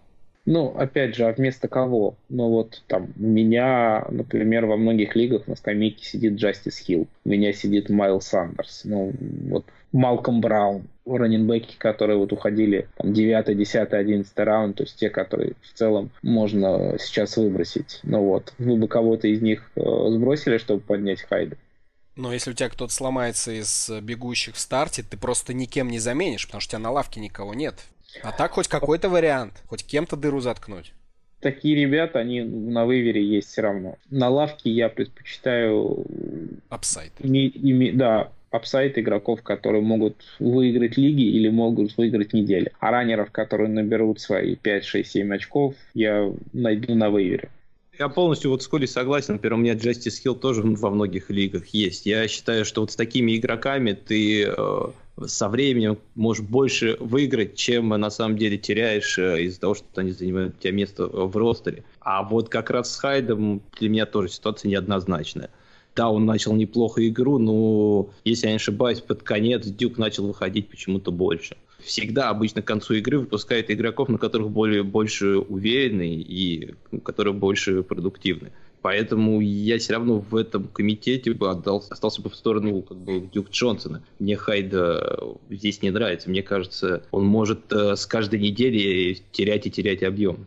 Ну, опять же, а вместо кого? Ну вот там у меня, например, во многих лигах на скамейке сидит Джастис Хилл, у меня сидит Майл Сандерс, ну вот Малком Браун, раненбеки, которые вот уходили там 9, 10, 11 раунд, то есть те, которые в целом можно сейчас выбросить. Ну вот, вы бы кого-то из них э, сбросили, чтобы поднять Хайда? Но если у тебя кто-то сломается из бегущих в старте, ты просто никем не заменишь, потому что у тебя на лавке никого нет. А так хоть какой-то вариант, хоть кем-то дыру заткнуть. Такие ребята, они на вывере есть все равно. На лавке я предпочитаю... Име, име, да, апсайд игроков, которые могут выиграть лиги или могут выиграть недели. А раннеров, которые наберут свои 5, 6, 7 очков, я найду на вывере. Я полностью вот с Колей согласен. Например, у меня Justice Hill тоже во многих лигах есть. Я считаю, что вот с такими игроками ты э, со временем можешь больше выиграть, чем на самом деле теряешь э, из-за того, что они занимают у тебя место в ростере. А вот как раз с Хайдом для меня тоже ситуация неоднозначная. Да, он начал неплохо игру, но, если я не ошибаюсь, под конец Дюк начал выходить почему-то больше. всегда обычно к концу игры выпускает игроков, на которых более, больше уверены и ну, которые больше продуктивны. Поэтому я все равно в этом комитете бы отдал, остался бы в сторону как бы Дюк Джонсона. Мне Хайда здесь не нравится. Мне кажется, он может э, с каждой недели терять и терять объем.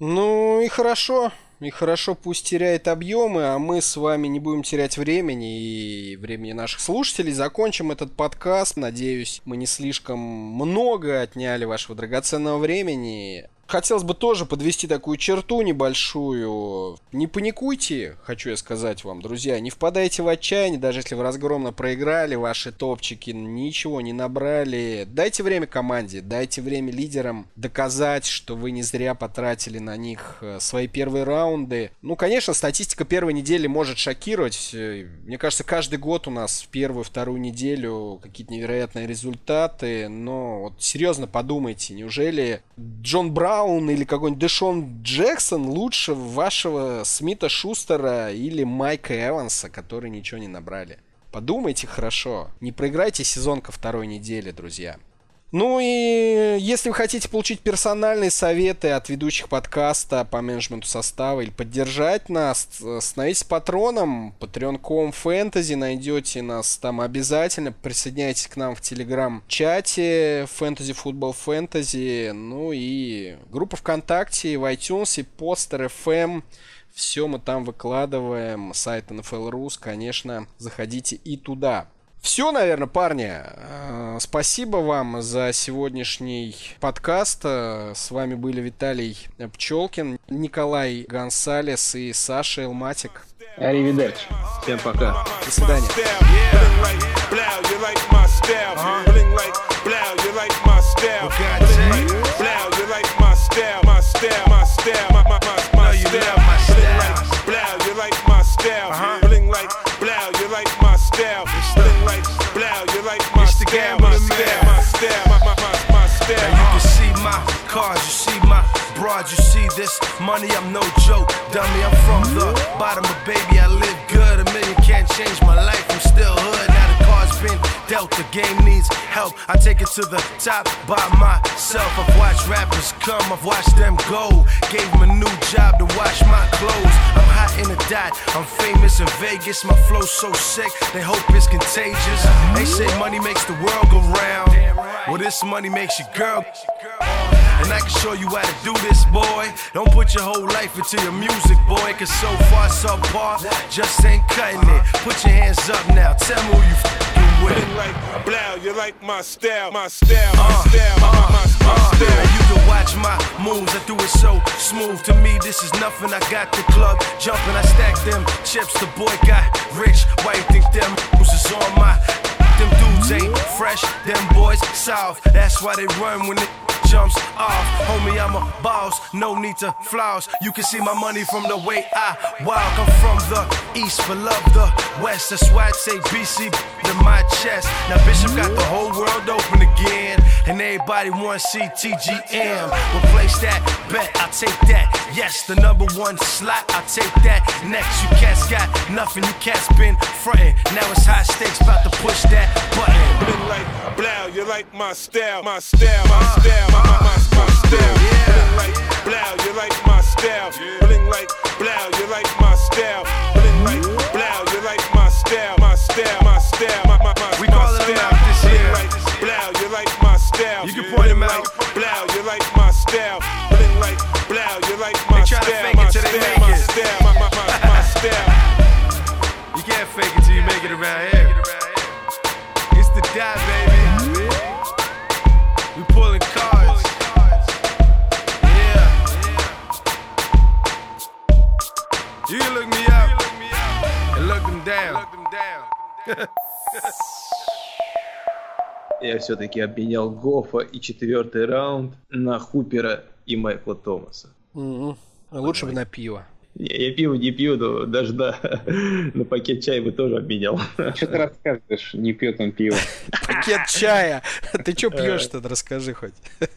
Ну и хорошо. И хорошо, пусть теряет объемы, а мы с вами не будем терять времени и времени наших слушателей. Закончим этот подкаст. Надеюсь, мы не слишком много отняли вашего драгоценного времени хотелось бы тоже подвести такую черту небольшую. Не паникуйте, хочу я сказать вам, друзья. Не впадайте в отчаяние, даже если вы разгромно проиграли, ваши топчики ничего не набрали. Дайте время команде, дайте время лидерам доказать, что вы не зря потратили на них э, свои первые раунды. Ну, конечно, статистика первой недели может шокировать. Э, мне кажется, каждый год у нас в первую, вторую неделю какие-то невероятные результаты. Но вот серьезно подумайте, неужели Джон Браун Браун или какой-нибудь Дэшон Джексон лучше вашего Смита Шустера или Майка Эванса, которые ничего не набрали. Подумайте хорошо. Не проиграйте сезон ко второй неделе, друзья. Ну и если вы хотите получить персональные советы от ведущих подкаста по менеджменту состава или поддержать нас, становитесь патроном patreon.com fantasy, найдете нас там обязательно, присоединяйтесь к нам в телеграм-чате Fantasy Football Fantasy, ну и группа ВКонтакте, в iTunes, и постер FM, все мы там выкладываем, сайт NFL Rus, конечно, заходите и туда. Все, наверное, парни. Э, спасибо вам за сегодняшний подкаст. Э, с вами были Виталий Пчелкин, Николай Гонсалес и Саша Элматик. Аривидерчи. Всем пока. До свидания. This money, I'm no joke. Dummy, I'm from the bottom baby, I live good. A million can't change my life, I'm still hood. Now the car's been dealt, the game needs help. I take it to the top by myself. I've watched rappers come, I've watched them go. Gave them a new job to wash my clothes. I'm hot in the dot, I'm famous in Vegas. My flow's so sick, they hope it's contagious. They say money makes the world go round. Well, this money makes your girl. And I can show you how to do this, boy. Don't put your whole life into your music, boy. Cause so far, so far, just ain't cutting it. Put your hands up now, tell me who you fucking with. Like, blow, you like my style, my style, my uh, style, my, uh, my, my, my uh, style. You can watch my moves, I do it so smooth. To me, this is nothing. I got the club jumping, I stack them chips. The boy got rich. Why you think them moves is on my? Them dudes ain't fresh, them boys south. That's why they run when it jumps off. Homie, I'm a boss, no need to flouse. You can see my money from the way I walk. I'm from the east, but love the west. That's why I say BC to my chest. Now Bishop got the whole world open again, and everybody want to see TGM. Replace that bet, I'll take that. Yes, the number one slot, I'll take that. Next, you cats got nothing, you cats been frontin'. Now it's high stakes, about to push that button. Been like, blow, you like my style, my style, my style, my, my, my, my style. Bling like, blow, you like my style. Bling like, blow, you like my style. Я все-таки обменял Гофа и четвертый раунд на Хупера и Майкла Томаса. Mm-hmm. Лучше бы на пиво. Не, я пиво не пью, но даже да, на пакет чая бы тоже обменял. Что ты рассказываешь, не пьет он пиво? Пакет чая? Ты что пьешь-то, расскажи хоть.